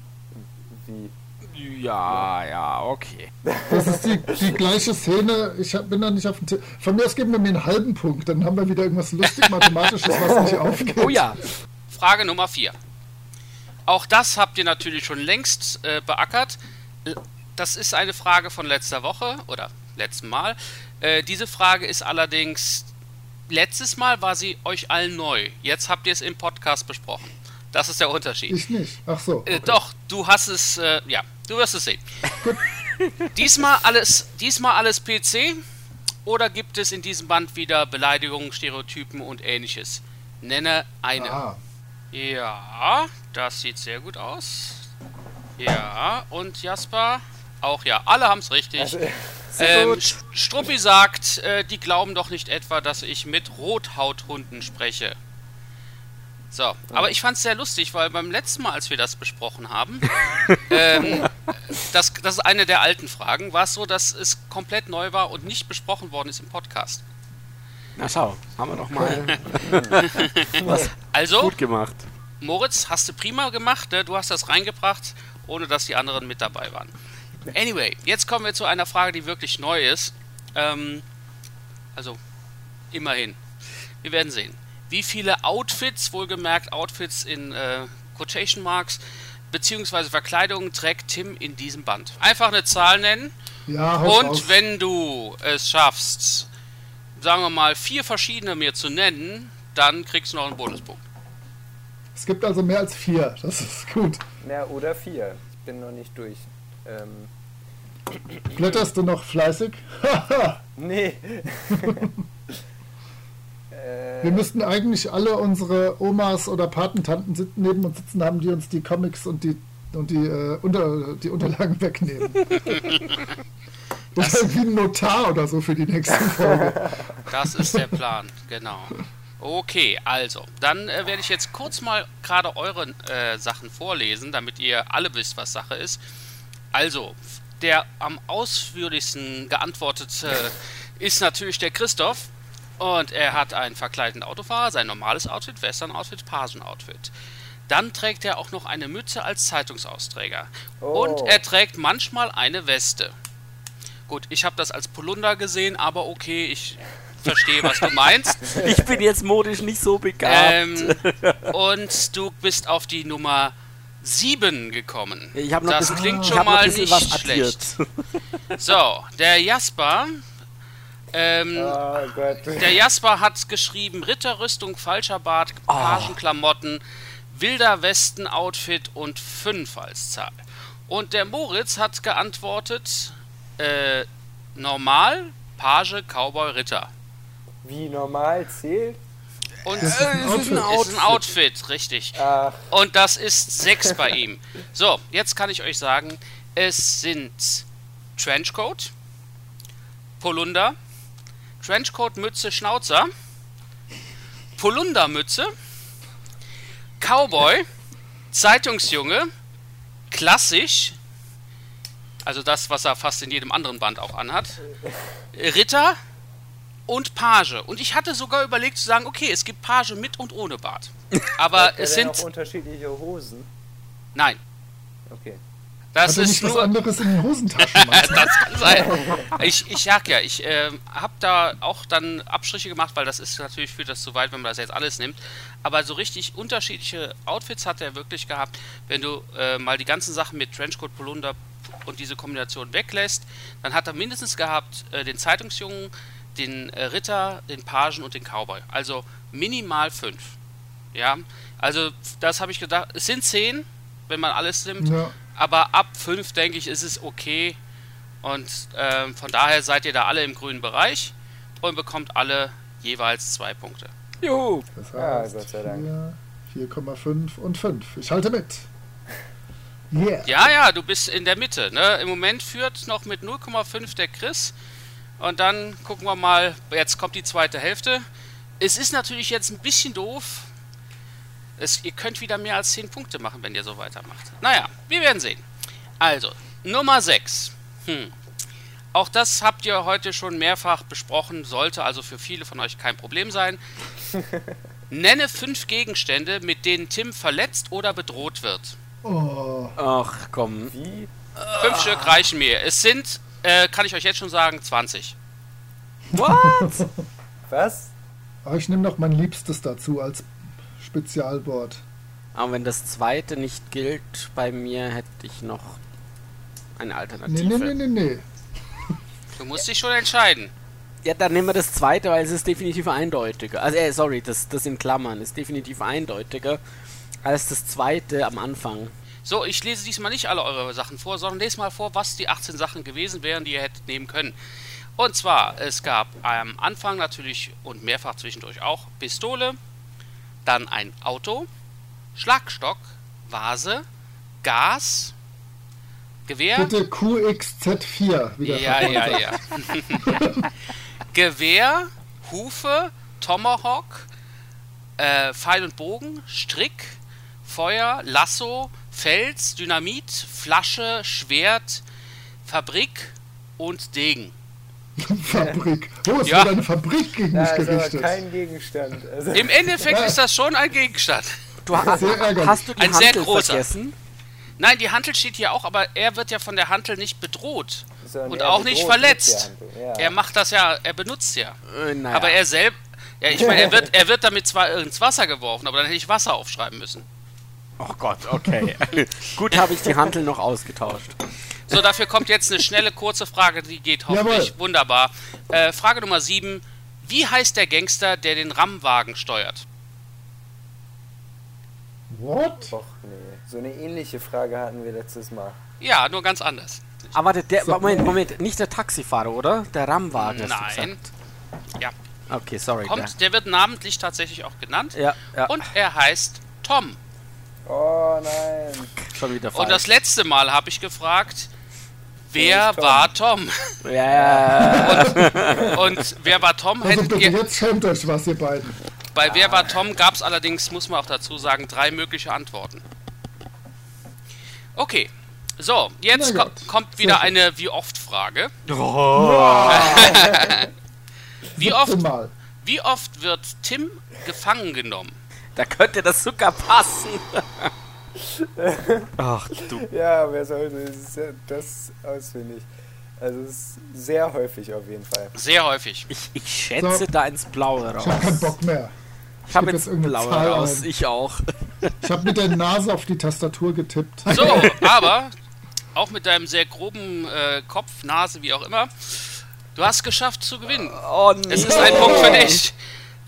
S3: Wie?
S2: Ja, ja, okay.
S5: Das ist die, die gleiche Szene. Ich hab, bin da nicht auf dem Tipp. Von mir aus geben wir mir einen halben Punkt, dann haben wir wieder irgendwas lustig Mathematisches, was nicht aufgeht.
S2: Oh ja.
S7: Frage Nummer 4. Auch das habt ihr natürlich schon längst äh, beackert. Das ist eine Frage von letzter Woche oder letzten Mal. Äh, diese Frage ist allerdings, letztes Mal war sie euch allen neu. Jetzt habt ihr es im Podcast besprochen. Das ist der Unterschied.
S5: Ich nicht. Ach so.
S7: Äh,
S5: okay.
S7: doch, du hast es, äh, ja, du wirst es sehen. diesmal alles, diesmal alles PC oder gibt es in diesem Band wieder Beleidigungen, Stereotypen und ähnliches? Nenne eine.
S5: Ah,
S7: Ja, das sieht sehr gut aus. Ja, und Jasper? Auch ja, alle haben es richtig.
S3: Also,
S7: ähm, St- Struppi sagt, äh, die glauben doch nicht etwa, dass ich mit Rothauthunden spreche. So, aber ich fand es sehr lustig, weil beim letzten Mal, als wir das besprochen haben, ähm, das, das ist eine der alten Fragen, war es so, dass es komplett neu war und nicht besprochen worden ist im Podcast.
S2: Na schau, haben wir doch mal
S7: Also,
S2: gut gemacht.
S7: Moritz, hast du prima gemacht, ne? du hast das reingebracht, ohne dass die anderen mit dabei waren. Anyway, jetzt kommen wir zu einer Frage, die wirklich neu ist. Ähm, also, immerhin. Wir werden sehen. Wie viele Outfits, wohlgemerkt Outfits in äh, Quotation Marks, beziehungsweise Verkleidungen trägt Tim in diesem Band? Einfach eine Zahl nennen
S5: ja,
S7: und
S5: raus.
S7: wenn du es schaffst, sagen wir mal, vier verschiedene mir zu nennen, dann kriegst du noch einen Bonuspunkt.
S5: Es gibt also mehr als vier. Das ist gut.
S3: na, oder vier. Ich bin noch nicht durch. Ähm,
S5: Blätterst du noch fleißig?
S3: nee.
S5: Wir müssten eigentlich alle unsere Omas oder Patentanten neben uns sitzen haben, die uns die Comics und die und die, äh, unter, die Unterlagen wegnehmen. Oder irgendwie ein Notar oder so für die nächste Folge.
S7: Das ist der Plan, genau. Okay, also, dann äh, werde ich jetzt kurz mal gerade eure äh, Sachen vorlesen, damit ihr alle wisst, was Sache ist. Also, der am ausführlichsten geantwortet äh, ist natürlich der Christoph. Und er hat einen verkleideten Autofahrer, sein normales Outfit, Western-Outfit, Pagen-Outfit. Dann trägt er auch noch eine Mütze als Zeitungsausträger.
S3: Oh.
S7: Und er trägt manchmal eine Weste. Gut, ich habe das als Polunder gesehen, aber okay, ich verstehe, was du meinst.
S2: Ich bin jetzt modisch nicht so begabt.
S7: ähm, und du bist auf die Nummer sieben gekommen.
S2: Ich habe noch
S7: das
S2: bisschen-
S7: klingt schon mal nicht
S2: was
S7: schlecht. So, der Jasper. Ähm,
S3: Oh Gott.
S7: Der Jasper hat geschrieben: Ritterrüstung, falscher Bart,
S2: Oh.
S7: Pagenklamotten, wilder Westen-Outfit und 5 als Zahl. Und der Moritz hat geantwortet: äh, normal, Page, Cowboy, Ritter.
S3: Wie normal zählt?
S7: Und
S5: Das ist ein Outfit.
S7: ist ein Outfit, richtig.
S3: Ach,
S7: Und das ist 6 bei ihm. So, jetzt kann ich euch sagen, es sind Trenchcoat, Polunder, Trenchcoat, Mütze, Schnauzer, Polundermütze, Cowboy, Zeitungsjunge, klassisch, also das, was er fast in jedem anderen Band auch anhat, Ritter und Page. Und ich hatte sogar überlegt zu sagen, okay, es gibt Page mit und ohne Bart. Aber
S3: hat er
S7: es
S3: denn
S7: sind
S3: auch unterschiedliche Hosen.
S7: Nein,
S3: Okay.
S7: das
S5: Hat
S7: ist
S5: nicht was
S7: nur.
S5: anderes in den Hosentaschen?
S7: Das kann sein. Ich, ich sag ja, ich ähm, habe da auch dann Abstriche gemacht, weil das ist natürlich führt das zu weit, wenn man das jetzt alles nimmt. Aber so richtig unterschiedliche Outfits hat er wirklich gehabt. Wenn du äh, mal die ganzen Sachen mit Trenchcoat, Polunder und diese Kombination weglässt, dann hat er mindestens gehabt äh, den Zeitungsjungen, den äh, Ritter, den Pagen und den Cowboy. Also minimal fünf. Ja, also das habe ich gedacht. Es sind zehn, wenn man alles nimmt.
S5: Ja.
S7: Aber ab 5, denke ich, ist es okay. Und ähm, von daher seid ihr da alle im grünen Bereich und bekommt alle jeweils zwei Punkte.
S2: Juhu.
S5: Das heißt
S3: Gott sei Dank.
S5: 4, 4,5 und 5. Ich halte mit. Yeah.
S7: Ja, ja, du bist in der Mitte. Ne? Im Moment führt noch mit 0,5 der Chris. Und dann gucken wir mal, jetzt kommt die zweite Hälfte. Es ist natürlich jetzt ein bisschen doof. Es, ihr könnt wieder mehr als 10 Punkte machen, wenn ihr so weitermacht. Naja, wir werden sehen. Also, Nummer 6. Hm. Auch das habt ihr heute schon mehrfach besprochen, sollte also für viele von euch kein Problem sein. Nenne fünf Gegenstände, mit denen Tim verletzt oder bedroht wird.
S5: Oh,
S2: Ach komm.
S3: Wie?
S7: Fünf Stück reichen mir. Es sind, äh, kann ich euch jetzt schon sagen, 20.
S2: What?
S3: Was?
S5: aber ich nehme noch mein Liebstes dazu als Spezialwort.
S2: Aber wenn das zweite nicht gilt, bei mir hätte ich noch eine
S5: Nee,
S2: Alternative.
S5: nee, nee, nee, nee.
S7: Du musst dich schon entscheiden.
S2: Ja, dann nehmen wir das zweite, weil es ist definitiv eindeutiger. Also, äh, sorry, das, das in Klammern ist definitiv eindeutiger als das zweite am Anfang.
S7: So, ich lese diesmal nicht alle eure Sachen vor, sondern lese mal vor, was die 18 Sachen gewesen wären, die ihr hättet nehmen können. Und zwar, es gab am Anfang natürlich und mehrfach zwischendurch auch Pistole, dann ein Auto, Schlagstock, Vase, Gas, Gewehr.
S5: Bitte QXZ4 wieder
S7: Ja, ja, ja. Gewehr, Hufe, Tomahawk, äh, Pfeil und Bogen, Strick, Feuer, Lasso, Fels, Dynamit, Flasche, Schwert, Fabrik und Degen.
S5: Fabrik. Oh, es
S7: Ja.
S5: eine Fabrik gegen mich
S3: ist aber
S5: gerichtet.
S3: kein Gegenstand. Also,
S7: Im Endeffekt ist das schon ein Gegenstand.
S2: Du ha
S5: Sehr ärgerlich.
S2: hast du die
S7: Ein sehr
S2: Hantel
S7: großer.
S2: vergessen?
S7: Nein, die Hantel steht hier auch, aber er wird ja von der Hantel nicht bedroht.
S3: sondern
S7: Und auch nicht verletzt.
S3: Ja.
S7: Er macht das ja, er benutzt ja.
S2: Äh, naja.
S7: Aber er selbst, ja, ich meine, er wird, er wird damit zwar ins Wasser geworfen, aber dann hätte ich Wasser aufschreiben müssen.
S2: Oh Gott, okay. Gut, habe ich die Hantel noch ausgetauscht.
S7: So, dafür kommt jetzt eine schnelle, kurze Frage, die geht hoffentlich
S5: Jawohl.
S7: wunderbar. Äh, Frage Nummer 7. Wie heißt der Gangster, der den RAM-Wagen steuert?
S5: What?
S3: Och nee, so eine ähnliche Frage hatten wir letztes Mal.
S7: Ja, nur ganz anders.
S2: Aber der, der
S5: So.
S2: Moment, Moment, nicht der Taxifahrer, oder? Der du
S7: Nein.
S2: gesagt.
S7: Ja.
S2: Okay, sorry.
S7: Kommt, der wird namentlich tatsächlich auch genannt.
S2: Der, ja, ja,
S7: Und er heißt Tom.
S3: Oh nein.
S2: schon wieder falsch.
S7: Und das letzte Mal habe ich gefragt, wer
S3: Tom?
S7: war Tom?
S2: ja, ja,
S7: Und wer war Tom?
S5: Also
S7: Hättet ihr,
S5: jetzt schämt euch was, ihr beiden.
S7: bei wer war Tom gab es allerdings, muss man auch dazu sagen, drei mögliche Antworten. Okay. So, jetzt ko kommt
S5: Sehr
S7: wieder
S5: gut.
S7: eine Wie oft Frage.
S2: Oh.
S7: Wie oft, wie oft wird Tim gefangen genommen?
S2: Da könnte das sogar passen. Ach du.
S3: Ja, wer sollte das, ausfindig? Also es ist sehr häufig auf jeden Fall.
S7: Sehr häufig.
S2: Ich, ich schätze
S5: So.
S2: da ins Blaue raus.
S5: Ich habe keinen Bock mehr.
S2: Ich habe
S5: geb
S2: jetzt
S5: jetzt irgendeine
S2: Blaue
S5: Zahl
S2: raus.
S5: ein.
S2: Ich auch.
S5: Ich habe mit der Nase auf die Tastatur getippt.
S7: So, aber auch mit deinem sehr groben äh, Kopf, Nase, wie auch immer, du hast geschafft zu gewinnen.
S2: Oh nee.
S7: Es ist ein Punkt für dich.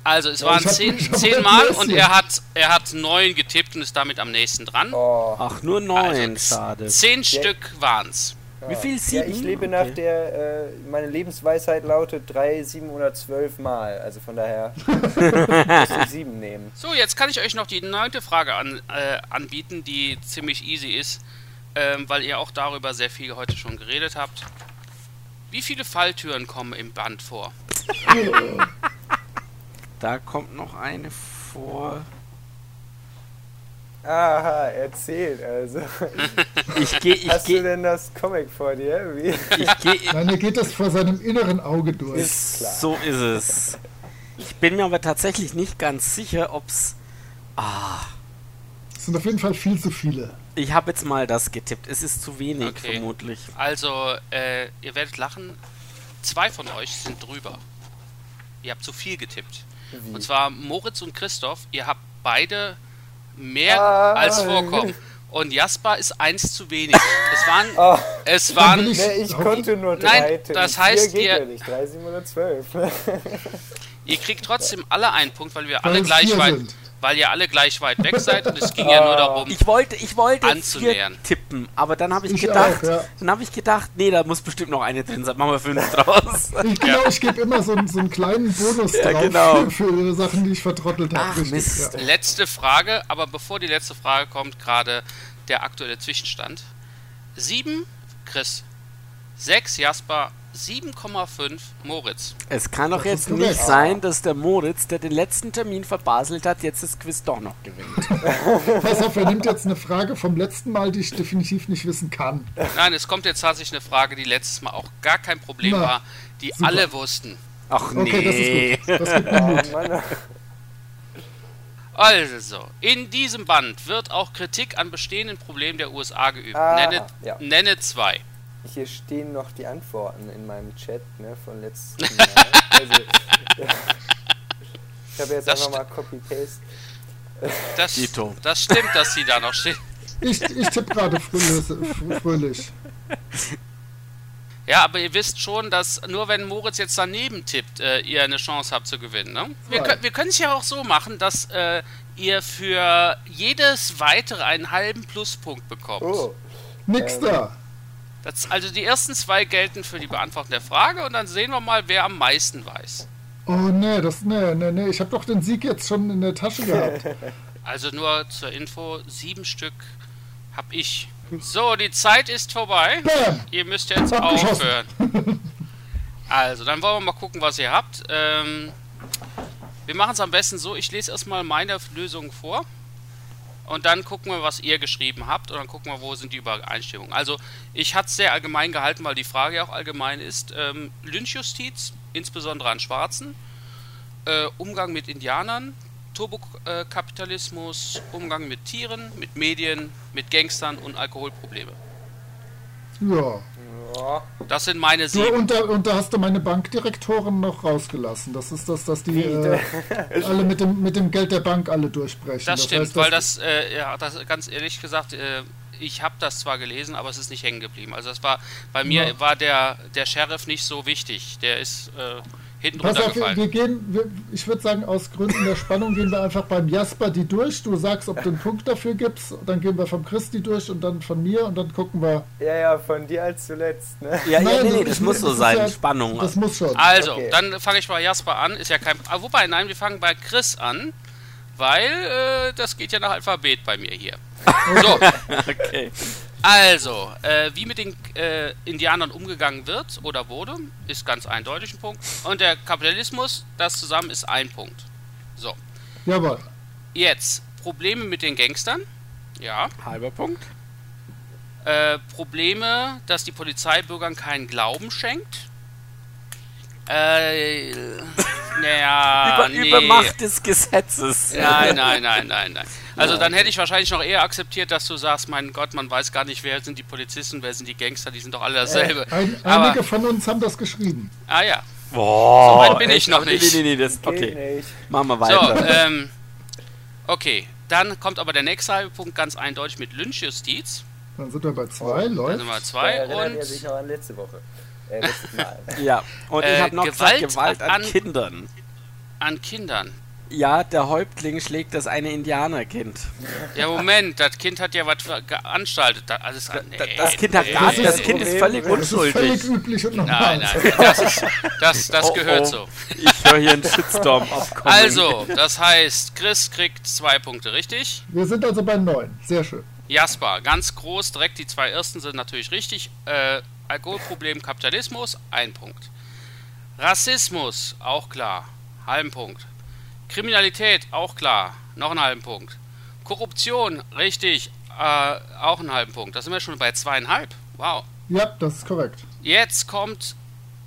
S7: Also es waren
S5: ich hab
S7: zehn,
S5: mal
S7: und er hat, er hat neun getippt und ist damit am nächsten dran.
S3: Oh,
S2: Ach, nur neun,
S7: Also,
S2: schade.
S7: Zehn Stück waren's.
S2: Wie viel?
S3: ja,
S2: Sieben?
S3: ich lebe nach
S2: Okay.
S3: der, äh, meine Lebensweisheit lautet 3, 712 Mal. Also von daher muss ich 7 nehmen.
S7: So, jetzt kann ich euch noch die neunte Frage an, äh, anbieten, die ziemlich easy ist, ähm, weil ihr auch darüber sehr viel heute schon geredet habt. Wie viele Falltüren kommen im Band vor?
S2: Da kommt noch eine vor.
S3: Aha, erzählt also.
S2: Ich gehe, ich
S3: Hast du
S2: gehe,
S3: denn das Comic vor dir? Wie?
S2: ich gehe.
S5: Nein, er geht das vor seinem inneren Auge durch.
S3: Ist.
S2: So ist es. Ich bin mir aber tatsächlich nicht ganz sicher, ob's.
S5: Es sind auf jeden Fall viel zu viele.
S2: Ich habe jetzt mal das getippt. Es ist zu wenig,
S7: Okay.
S2: vermutlich.
S7: Also, äh, ihr werdet lachen, zwei von euch sind drüber. Ihr habt zu viel getippt. Und zwar Moritz und Christoph, ihr habt beide mehr
S3: Ah.
S7: als vorkommen. Und Jasper ist eins zu wenig. Es waren,
S3: Oh,
S7: es waren,
S3: nee, ich konnte nur
S7: Nein,
S3: 3 tippen.
S7: das heißt,
S3: geht
S7: ihr-
S3: ja nicht. 3, 712.
S7: ihr kriegt trotzdem alle einen Punkt, weil wir
S5: Weil
S7: alle gleich weit,
S5: sind.
S7: Weil ihr alle gleich weit weg seid und es ging ja nur darum,
S2: Ich wollte, ich wollte
S7: Anzunähern.
S2: tippen, aber dann habe ich,
S5: Ich
S2: gedacht,
S5: auch, ja.
S2: dann habe ich gedacht, nee, da muss bestimmt noch eine drin sein. Machen wir fünf draus.
S5: Ich, genau, ich gebe immer so, einen- so einen kleinen Bonus
S2: Ja,
S5: drauf
S2: genau.
S5: für, für Sachen, die ich vertrottelt habe.
S2: Mist.
S5: Ja.
S7: Letzte Frage, aber bevor die letzte Frage kommt, gerade der aktuelle Zwischenstand. 7 Chris, 6 Jasper, 7,5 Moritz.
S2: Es kann doch jetzt nicht sein, dass der Moritz, der den letzten Termin verbaselt hat, jetzt das Quiz doch noch gewinnt.
S5: Pass auf, er nimmt jetzt eine Frage vom letzten Mal, die ich definitiv nicht wissen kann.
S7: Nein, es kommt jetzt tatsächlich eine Frage, die letztes Mal auch gar kein Problem
S5: Na,
S7: war, die
S5: super.
S7: alle wussten.
S2: Ach nee.
S5: Okay, das ist gut. Das gibt mir.
S7: Also, in diesem Band wird auch Kritik an bestehenden Problemen der USA geübt.
S3: Ah,
S7: nenne,
S3: ja.
S7: nenne zwei.
S3: Hier stehen noch die Antworten in meinem Chat ne, von letzten Mal. Also, ich habe jetzt
S7: Das
S3: einfach mal Copy-Paste.
S7: Das, das stimmt, dass sie da noch stehen.
S5: Ich, ich tippe gerade fröhlich.
S7: Ja, aber ihr wisst schon, dass nur wenn Moritz jetzt daneben tippt, äh, ihr eine Chance habt zu gewinnen. Ne? Wir, wir können es ja auch so machen, dass äh, ihr für jedes weitere einen halben Pluspunkt bekommt.
S3: Oh,
S5: Nix da.
S7: Das, also die ersten zwei gelten für die Beantwortung der Frage und dann sehen wir mal, wer am meisten weiß.
S5: Oh nee, das nee, nee, nee. Ich habe doch den Sieg jetzt schon in der Tasche gehabt.
S7: Also nur zur Info, sieben Stück hab ich. So, die Zeit ist vorbei.
S5: Bam!
S7: Ihr müsst jetzt aufhören. Also, dann wollen wir mal gucken, was ihr habt. Ähm, wir machen es am besten so, ich lese erstmal meine Lösung vor. Und dann gucken wir, was ihr geschrieben habt. Und dann gucken wir, wo sind die Übereinstimmungen. Also, ich hatte es sehr allgemein gehalten, weil die Frage auch allgemein ist. Ähm, Lynchjustiz, insbesondere an Schwarzen. Äh, Umgang mit Indianern. Turbokapitalismus. Umgang mit Tieren, mit Medien, mit Gangstern und Alkoholprobleme.
S5: Ja.
S3: Ja.
S7: Das sind meine
S5: Du,
S7: sieben.
S5: und, da, und da hast du meine Bankdirektoren noch rausgelassen. Das ist das, dass die äh, alle mit dem, mit dem Geld der Bank alle durchbrechen.
S7: Das stimmt,
S5: heißt,
S7: weil das, äh, ja, das ganz ehrlich gesagt, äh, ich habe das zwar gelesen, aber es ist nicht hängen geblieben. Also das war bei mir
S5: Ja.
S7: war der der Sheriff nicht so wichtig. Der ist äh, hinten
S5: Pass auf, wir, wir gehen, wir, ich würde sagen, aus Gründen der Spannung gehen wir einfach beim Jasper die durch. Du sagst, ob du einen Punkt dafür gibst, dann gehen wir vom Christi durch und dann von mir und dann gucken wir.
S3: ja, ja, von dir als zuletzt. Ne?
S2: Ja, ja,
S5: Nein,
S2: nee, nee,
S5: das
S2: das muss so sein.
S5: ja-
S2: Spannung.
S5: Das muss schon.
S7: Also,
S3: Okay.
S7: dann fange ich bei Jasper an. Ist ja kein. Ah, wobei, nein, wir fangen bei Chris an, weil äh, das geht ja nach Alphabet bei mir hier. So,
S2: Okay.
S7: Also, äh, wie mit den äh, Indianern umgegangen wird oder wurde, ist ganz eindeutig ein Punkt. Und der Kapitalismus, das zusammen ist ein Punkt. So,
S5: Jawohl.
S7: jetzt Probleme mit den Gangstern. Ja.
S2: Halber Punkt.
S7: Äh, Probleme, dass die Polizei Bürgern keinen Glauben schenkt. Äh, naja,
S2: Über,
S7: nee.
S2: Übermacht des Gesetzes.
S7: Nein, nein, nein, nein, nein. Also dann hätte ich wahrscheinlich noch eher akzeptiert, dass du sagst, mein Gott, man weiß gar nicht, wer sind die Polizisten, wer sind die Gangster, die sind doch alle dasselbe.
S5: Ein,
S7: Aber,
S5: einige von uns haben das geschrieben.
S7: ah ja,
S2: Boah,
S7: So weit bin ich
S2: echt?
S7: noch
S2: Nee,
S7: nicht.
S2: Nee, nee, nee, das, okay.
S3: nicht.
S2: Machen wir
S7: so,
S2: weiter.
S7: ähm, okay, Dann kommt aber der nächste halbe Punkt ganz eindeutig mit Lynchjustiz.
S5: Dann sind wir bei zwei,
S7: Dann
S5: läuft.
S7: sind wir
S3: Da
S7: zwei
S3: er
S7: und
S3: sich auch an letzte Woche. Äh, letztes Mal.
S2: Ja, und
S7: Äh,
S2: ich habe noch
S7: Gewalt
S2: gesagt, Gewalt an,
S7: an-
S2: Kindern.
S7: an Kindern.
S2: Ja, der Häuptling schlägt das eine Indianerkind.
S7: Ja, Moment, das Kind hat ja was veranstaltet. Da, alles, nee,
S2: Da- Das Kind hat
S7: nee,
S2: gar
S7: nee,
S2: das. Kind ist völlig
S5: Das ist völlig
S2: unschuldig.
S5: üblich und normal.
S7: Nein, nein, das, ist, das, das
S2: Oh,
S7: gehört
S2: oh.
S7: so.
S2: Ich höre hier einen Shitstorm aufkommen.
S7: Also, das heißt, Chris kriegt zwei Punkte, richtig?
S5: Wir sind also bei neun. Sehr schön.
S7: Jasper, ganz groß, direkt die zwei ersten sind natürlich richtig. Äh, Alkoholproblem, Kapitalismus, ein Punkt. Rassismus, auch klar, halben Punkt. Kriminalität, auch klar, noch einen halben Punkt. Korruption, richtig, äh, auch einen halben Punkt. Da sind wir schon bei zweieinhalb. Wow.
S5: Ja, das ist korrekt.
S7: Jetzt kommt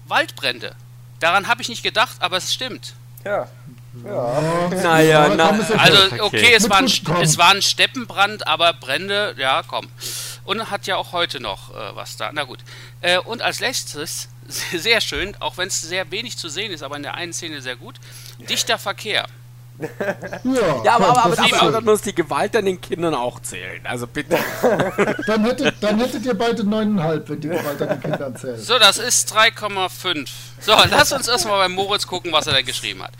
S7: Waldbrände. Daran habe ich nicht gedacht, aber es stimmt.
S3: Ja.
S2: Naja, na.
S7: Also,
S2: Okay.
S7: okay, es, war ein, es war ein Steppenbrand, aber Brände, ja, komm. Und hat ja auch heute noch äh, was da. Na gut. Äh, und als letztes, sehr schön, auch wenn es sehr wenig zu sehen ist, aber in der einen Szene sehr gut, dichter Verkehr.
S5: Ja,
S2: Ja, aber, aber,
S5: das
S2: aber,
S5: ist
S2: aber muss die Gewalt an den Kindern auch zählen. Also bitte.
S5: dann, hättet, dann hättet ihr beide neuneinhalb, wenn die Gewalt an den Kindern zählt.
S7: So, das ist 3,5. So, lass uns erstmal bei Moritz gucken, was er da geschrieben hat.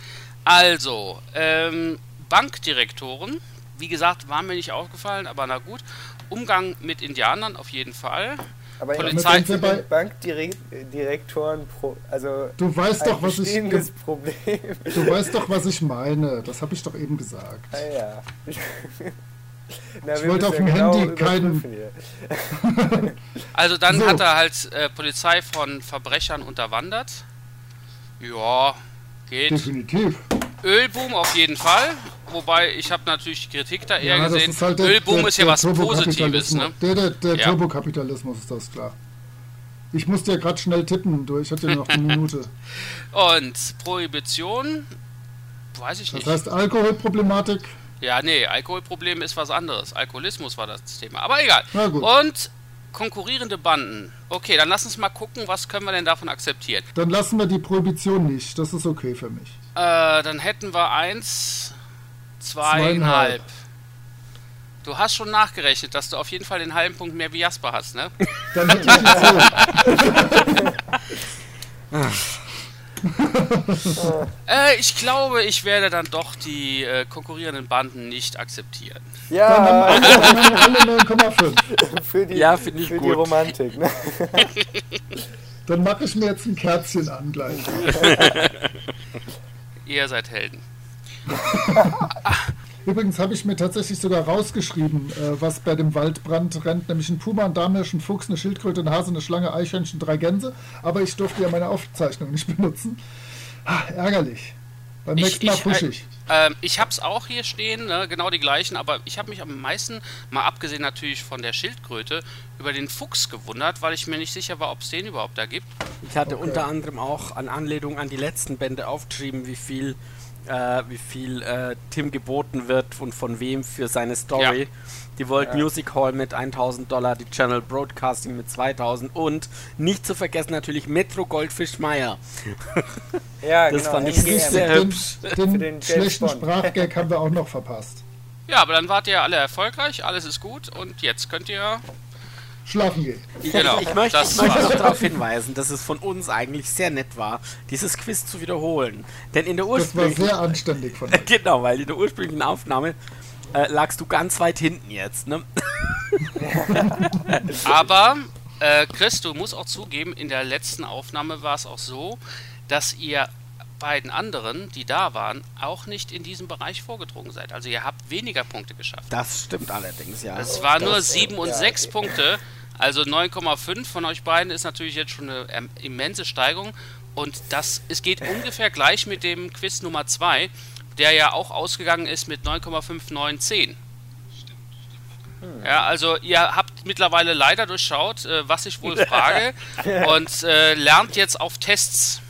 S7: Also, ähm, Bankdirektoren, wie gesagt, war mir nicht aufgefallen, aber na gut. Umgang mit Indianern auf jeden Fall.
S3: Aber
S7: Polizei-
S3: Polizei
S5: Bei-
S3: Bankdirektoren, also
S5: Du weißt
S3: ein
S5: doch, was ich, ge-
S3: Problem.
S5: du weißt doch, was ich meine. Das habe ich doch eben gesagt.
S3: Ah, ja. Na,
S5: Ich wollte auf
S3: ja
S5: dem
S3: genau
S5: Handy keinen-
S3: überprüfen hier.
S7: Also dann
S5: So.
S7: hat er halt äh, Polizei von Verbrechern unterwandert. Ja, geht.
S5: Definitiv.
S7: Ölboom auf jeden Fall. Wobei ich habe natürlich die Kritik da eher
S5: das
S7: gesehen.
S5: ist halt der-
S7: Ölboom
S5: der-
S7: ist ja was Positives, ne?
S5: Der, der, der
S7: Ja.
S5: Turbokapitalismus ist das klar. Ich musste ja gerade schnell tippen. Ich hatte ja noch eine Minute.
S7: Und Prohibition, weiß ich
S5: Das
S7: nicht.
S5: heißt Alkoholproblematik.
S7: Ja, nee, Alkoholproblem ist was anderes. Alkoholismus war das Thema. Aber egal. Und konkurrierende Banden. Okay, dann lass uns mal gucken, was können wir denn davon akzeptieren.
S5: Dann lassen wir die Prohibition nicht. Das ist okay für mich.
S7: Äh, dann hätten wir eins, zweieinhalb.
S5: Zweieinhalb.
S7: Du hast schon nachgerechnet, dass du auf jeden Fall den halben Punkt mehr wie Jasper hast, ne?
S5: Dann hätte ich zehn.
S7: Äh, ich glaube, ich werde dann doch die äh, konkurrierenden Banden nicht akzeptieren.
S3: Ja,
S5: Dann alle 9,5.
S3: für die,
S2: Ja, finde ich
S3: für die. Romantik. Ne?
S5: Dann mache ich mir jetzt ein Kerzchen an gleich.
S7: Ihr seid Helden.
S5: Übrigens habe ich mir tatsächlich sogar rausgeschrieben, äh, was bei dem Waldbrand rennt, nämlich ein Puma, ein Damenhirsch, ein Fuchs, eine Schildkröte, ein Hase, eine Schlange, Eichhörnchen, drei Gänse. Aber ich durfte ja meine Aufzeichnung nicht benutzen. Ah, ärgerlich. Beim
S7: Ich-
S5: nächsten Mal
S7: ich-
S5: pushe
S7: äh,
S5: ich.
S7: Ähm, ich hab's auch hier stehen, ne, genau die gleichen, aber ich habe mich am meisten, mal abgesehen natürlich von der Schildkröte, über den Fuchs gewundert, weil ich mir nicht sicher war, ob es den überhaupt da gibt.
S2: Ich hatte
S5: Okay.
S2: unter anderem auch an Anlehnung an die letzten Bände aufgeschrieben, wie viel, äh, wie viel äh, Tim geboten wird und von wem für seine Story.
S7: Ja.
S2: Die World Music Hall mit 1000 Dollar, die Channel Broadcasting mit 2000 und nicht zu vergessen natürlich Metro Goldfish Meyer.
S3: Ja,
S2: Das
S3: genau.
S2: fand ich
S3: MGM.
S2: sehr
S5: Den,
S2: hübsch.
S3: Für
S5: den,
S3: den James
S5: schlechten. Sprachgag haben wir auch noch verpasst.
S7: Ja, aber dann wart ihr alle erfolgreich, alles ist gut und jetzt könnt ihr.
S5: Schlafen gehen.
S7: Genau,
S2: Ich möchte,
S7: das
S2: ich möchte noch darauf hinweisen, dass es von uns eigentlich sehr nett war, dieses Quiz zu wiederholen. Denn in der
S5: Das war
S2: ursprünglichen
S5: sehr anständig von euch.
S2: Genau, weil in der ursprünglichen Aufnahme äh, lagst du ganz weit hinten jetzt, ne?
S7: Aber, äh, Chris, du musst auch zugeben, in der letzten Aufnahme war es auch so, dass ihr beiden anderen, die da waren, auch nicht in diesem Bereich vorgedrungen seid. Also ihr habt weniger Punkte geschafft.
S2: Das stimmt allerdings, ja.
S7: Es war nur 7 und
S3: ja,
S7: 6
S3: okay.
S7: Punkte. Also 9,5 von euch beiden ist natürlich jetzt schon eine ähm, immense Steigerung. Und das, es geht ungefähr gleich mit dem Quiz Nummer 2, der ja auch ausgegangen ist mit 9,5910. Ja, also ihr habt mittlerweile leider durchschaut, äh, was ich wohl frage und äh, lernt jetzt auf Tests.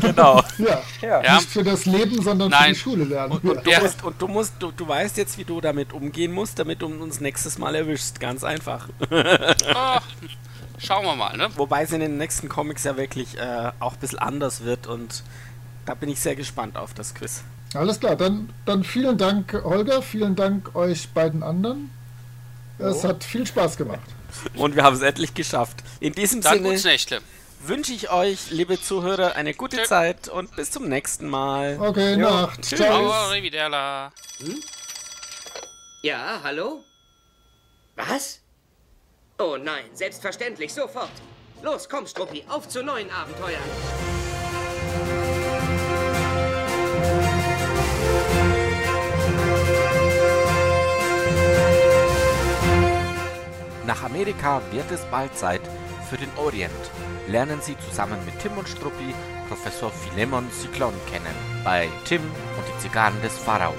S2: Genau.
S3: Ja,
S7: Ja.
S5: Nicht für das Leben, sondern für
S7: Nein.
S5: die Schule lernen.
S2: Und, und, du
S7: Ja.
S2: musst, und du musst, du, du weißt jetzt, wie du damit umgehen musst, damit du uns nächstes Mal erwischst. Ganz einfach.
S7: Ah, schauen wir mal, ne?
S2: Wobei es in den nächsten Comics ja wirklich äh, auch ein bisschen anders wird und da bin ich sehr gespannt auf das Quiz.
S5: Alles klar, dann, dann vielen Dank, Holger, vielen Dank euch beiden anderen. Es hat viel Spaß gemacht.
S2: Und wir haben es endlich geschafft. In diesem
S7: Dann
S2: Sinne
S7: gutes Nächtle.
S2: Wünsche ich euch, liebe Zuhörer, eine gute
S7: Tschö.
S2: Zeit und bis zum nächsten Mal.
S5: Okay, Nacht.
S2: Tschüss.
S5: Ciao.
S7: Arrivederla.
S8: Ja, hallo? Was? Oh nein, selbstverständlich, sofort. Los, komm, Struppi, auf zu neuen Abenteuern.
S2: Nach Amerika wird es bald Zeit für den Orient. Lernen Sie zusammen mit Tim und Struppi Professor Philemon Cyclon kennen bei Tim und die Zigarren des Pharao.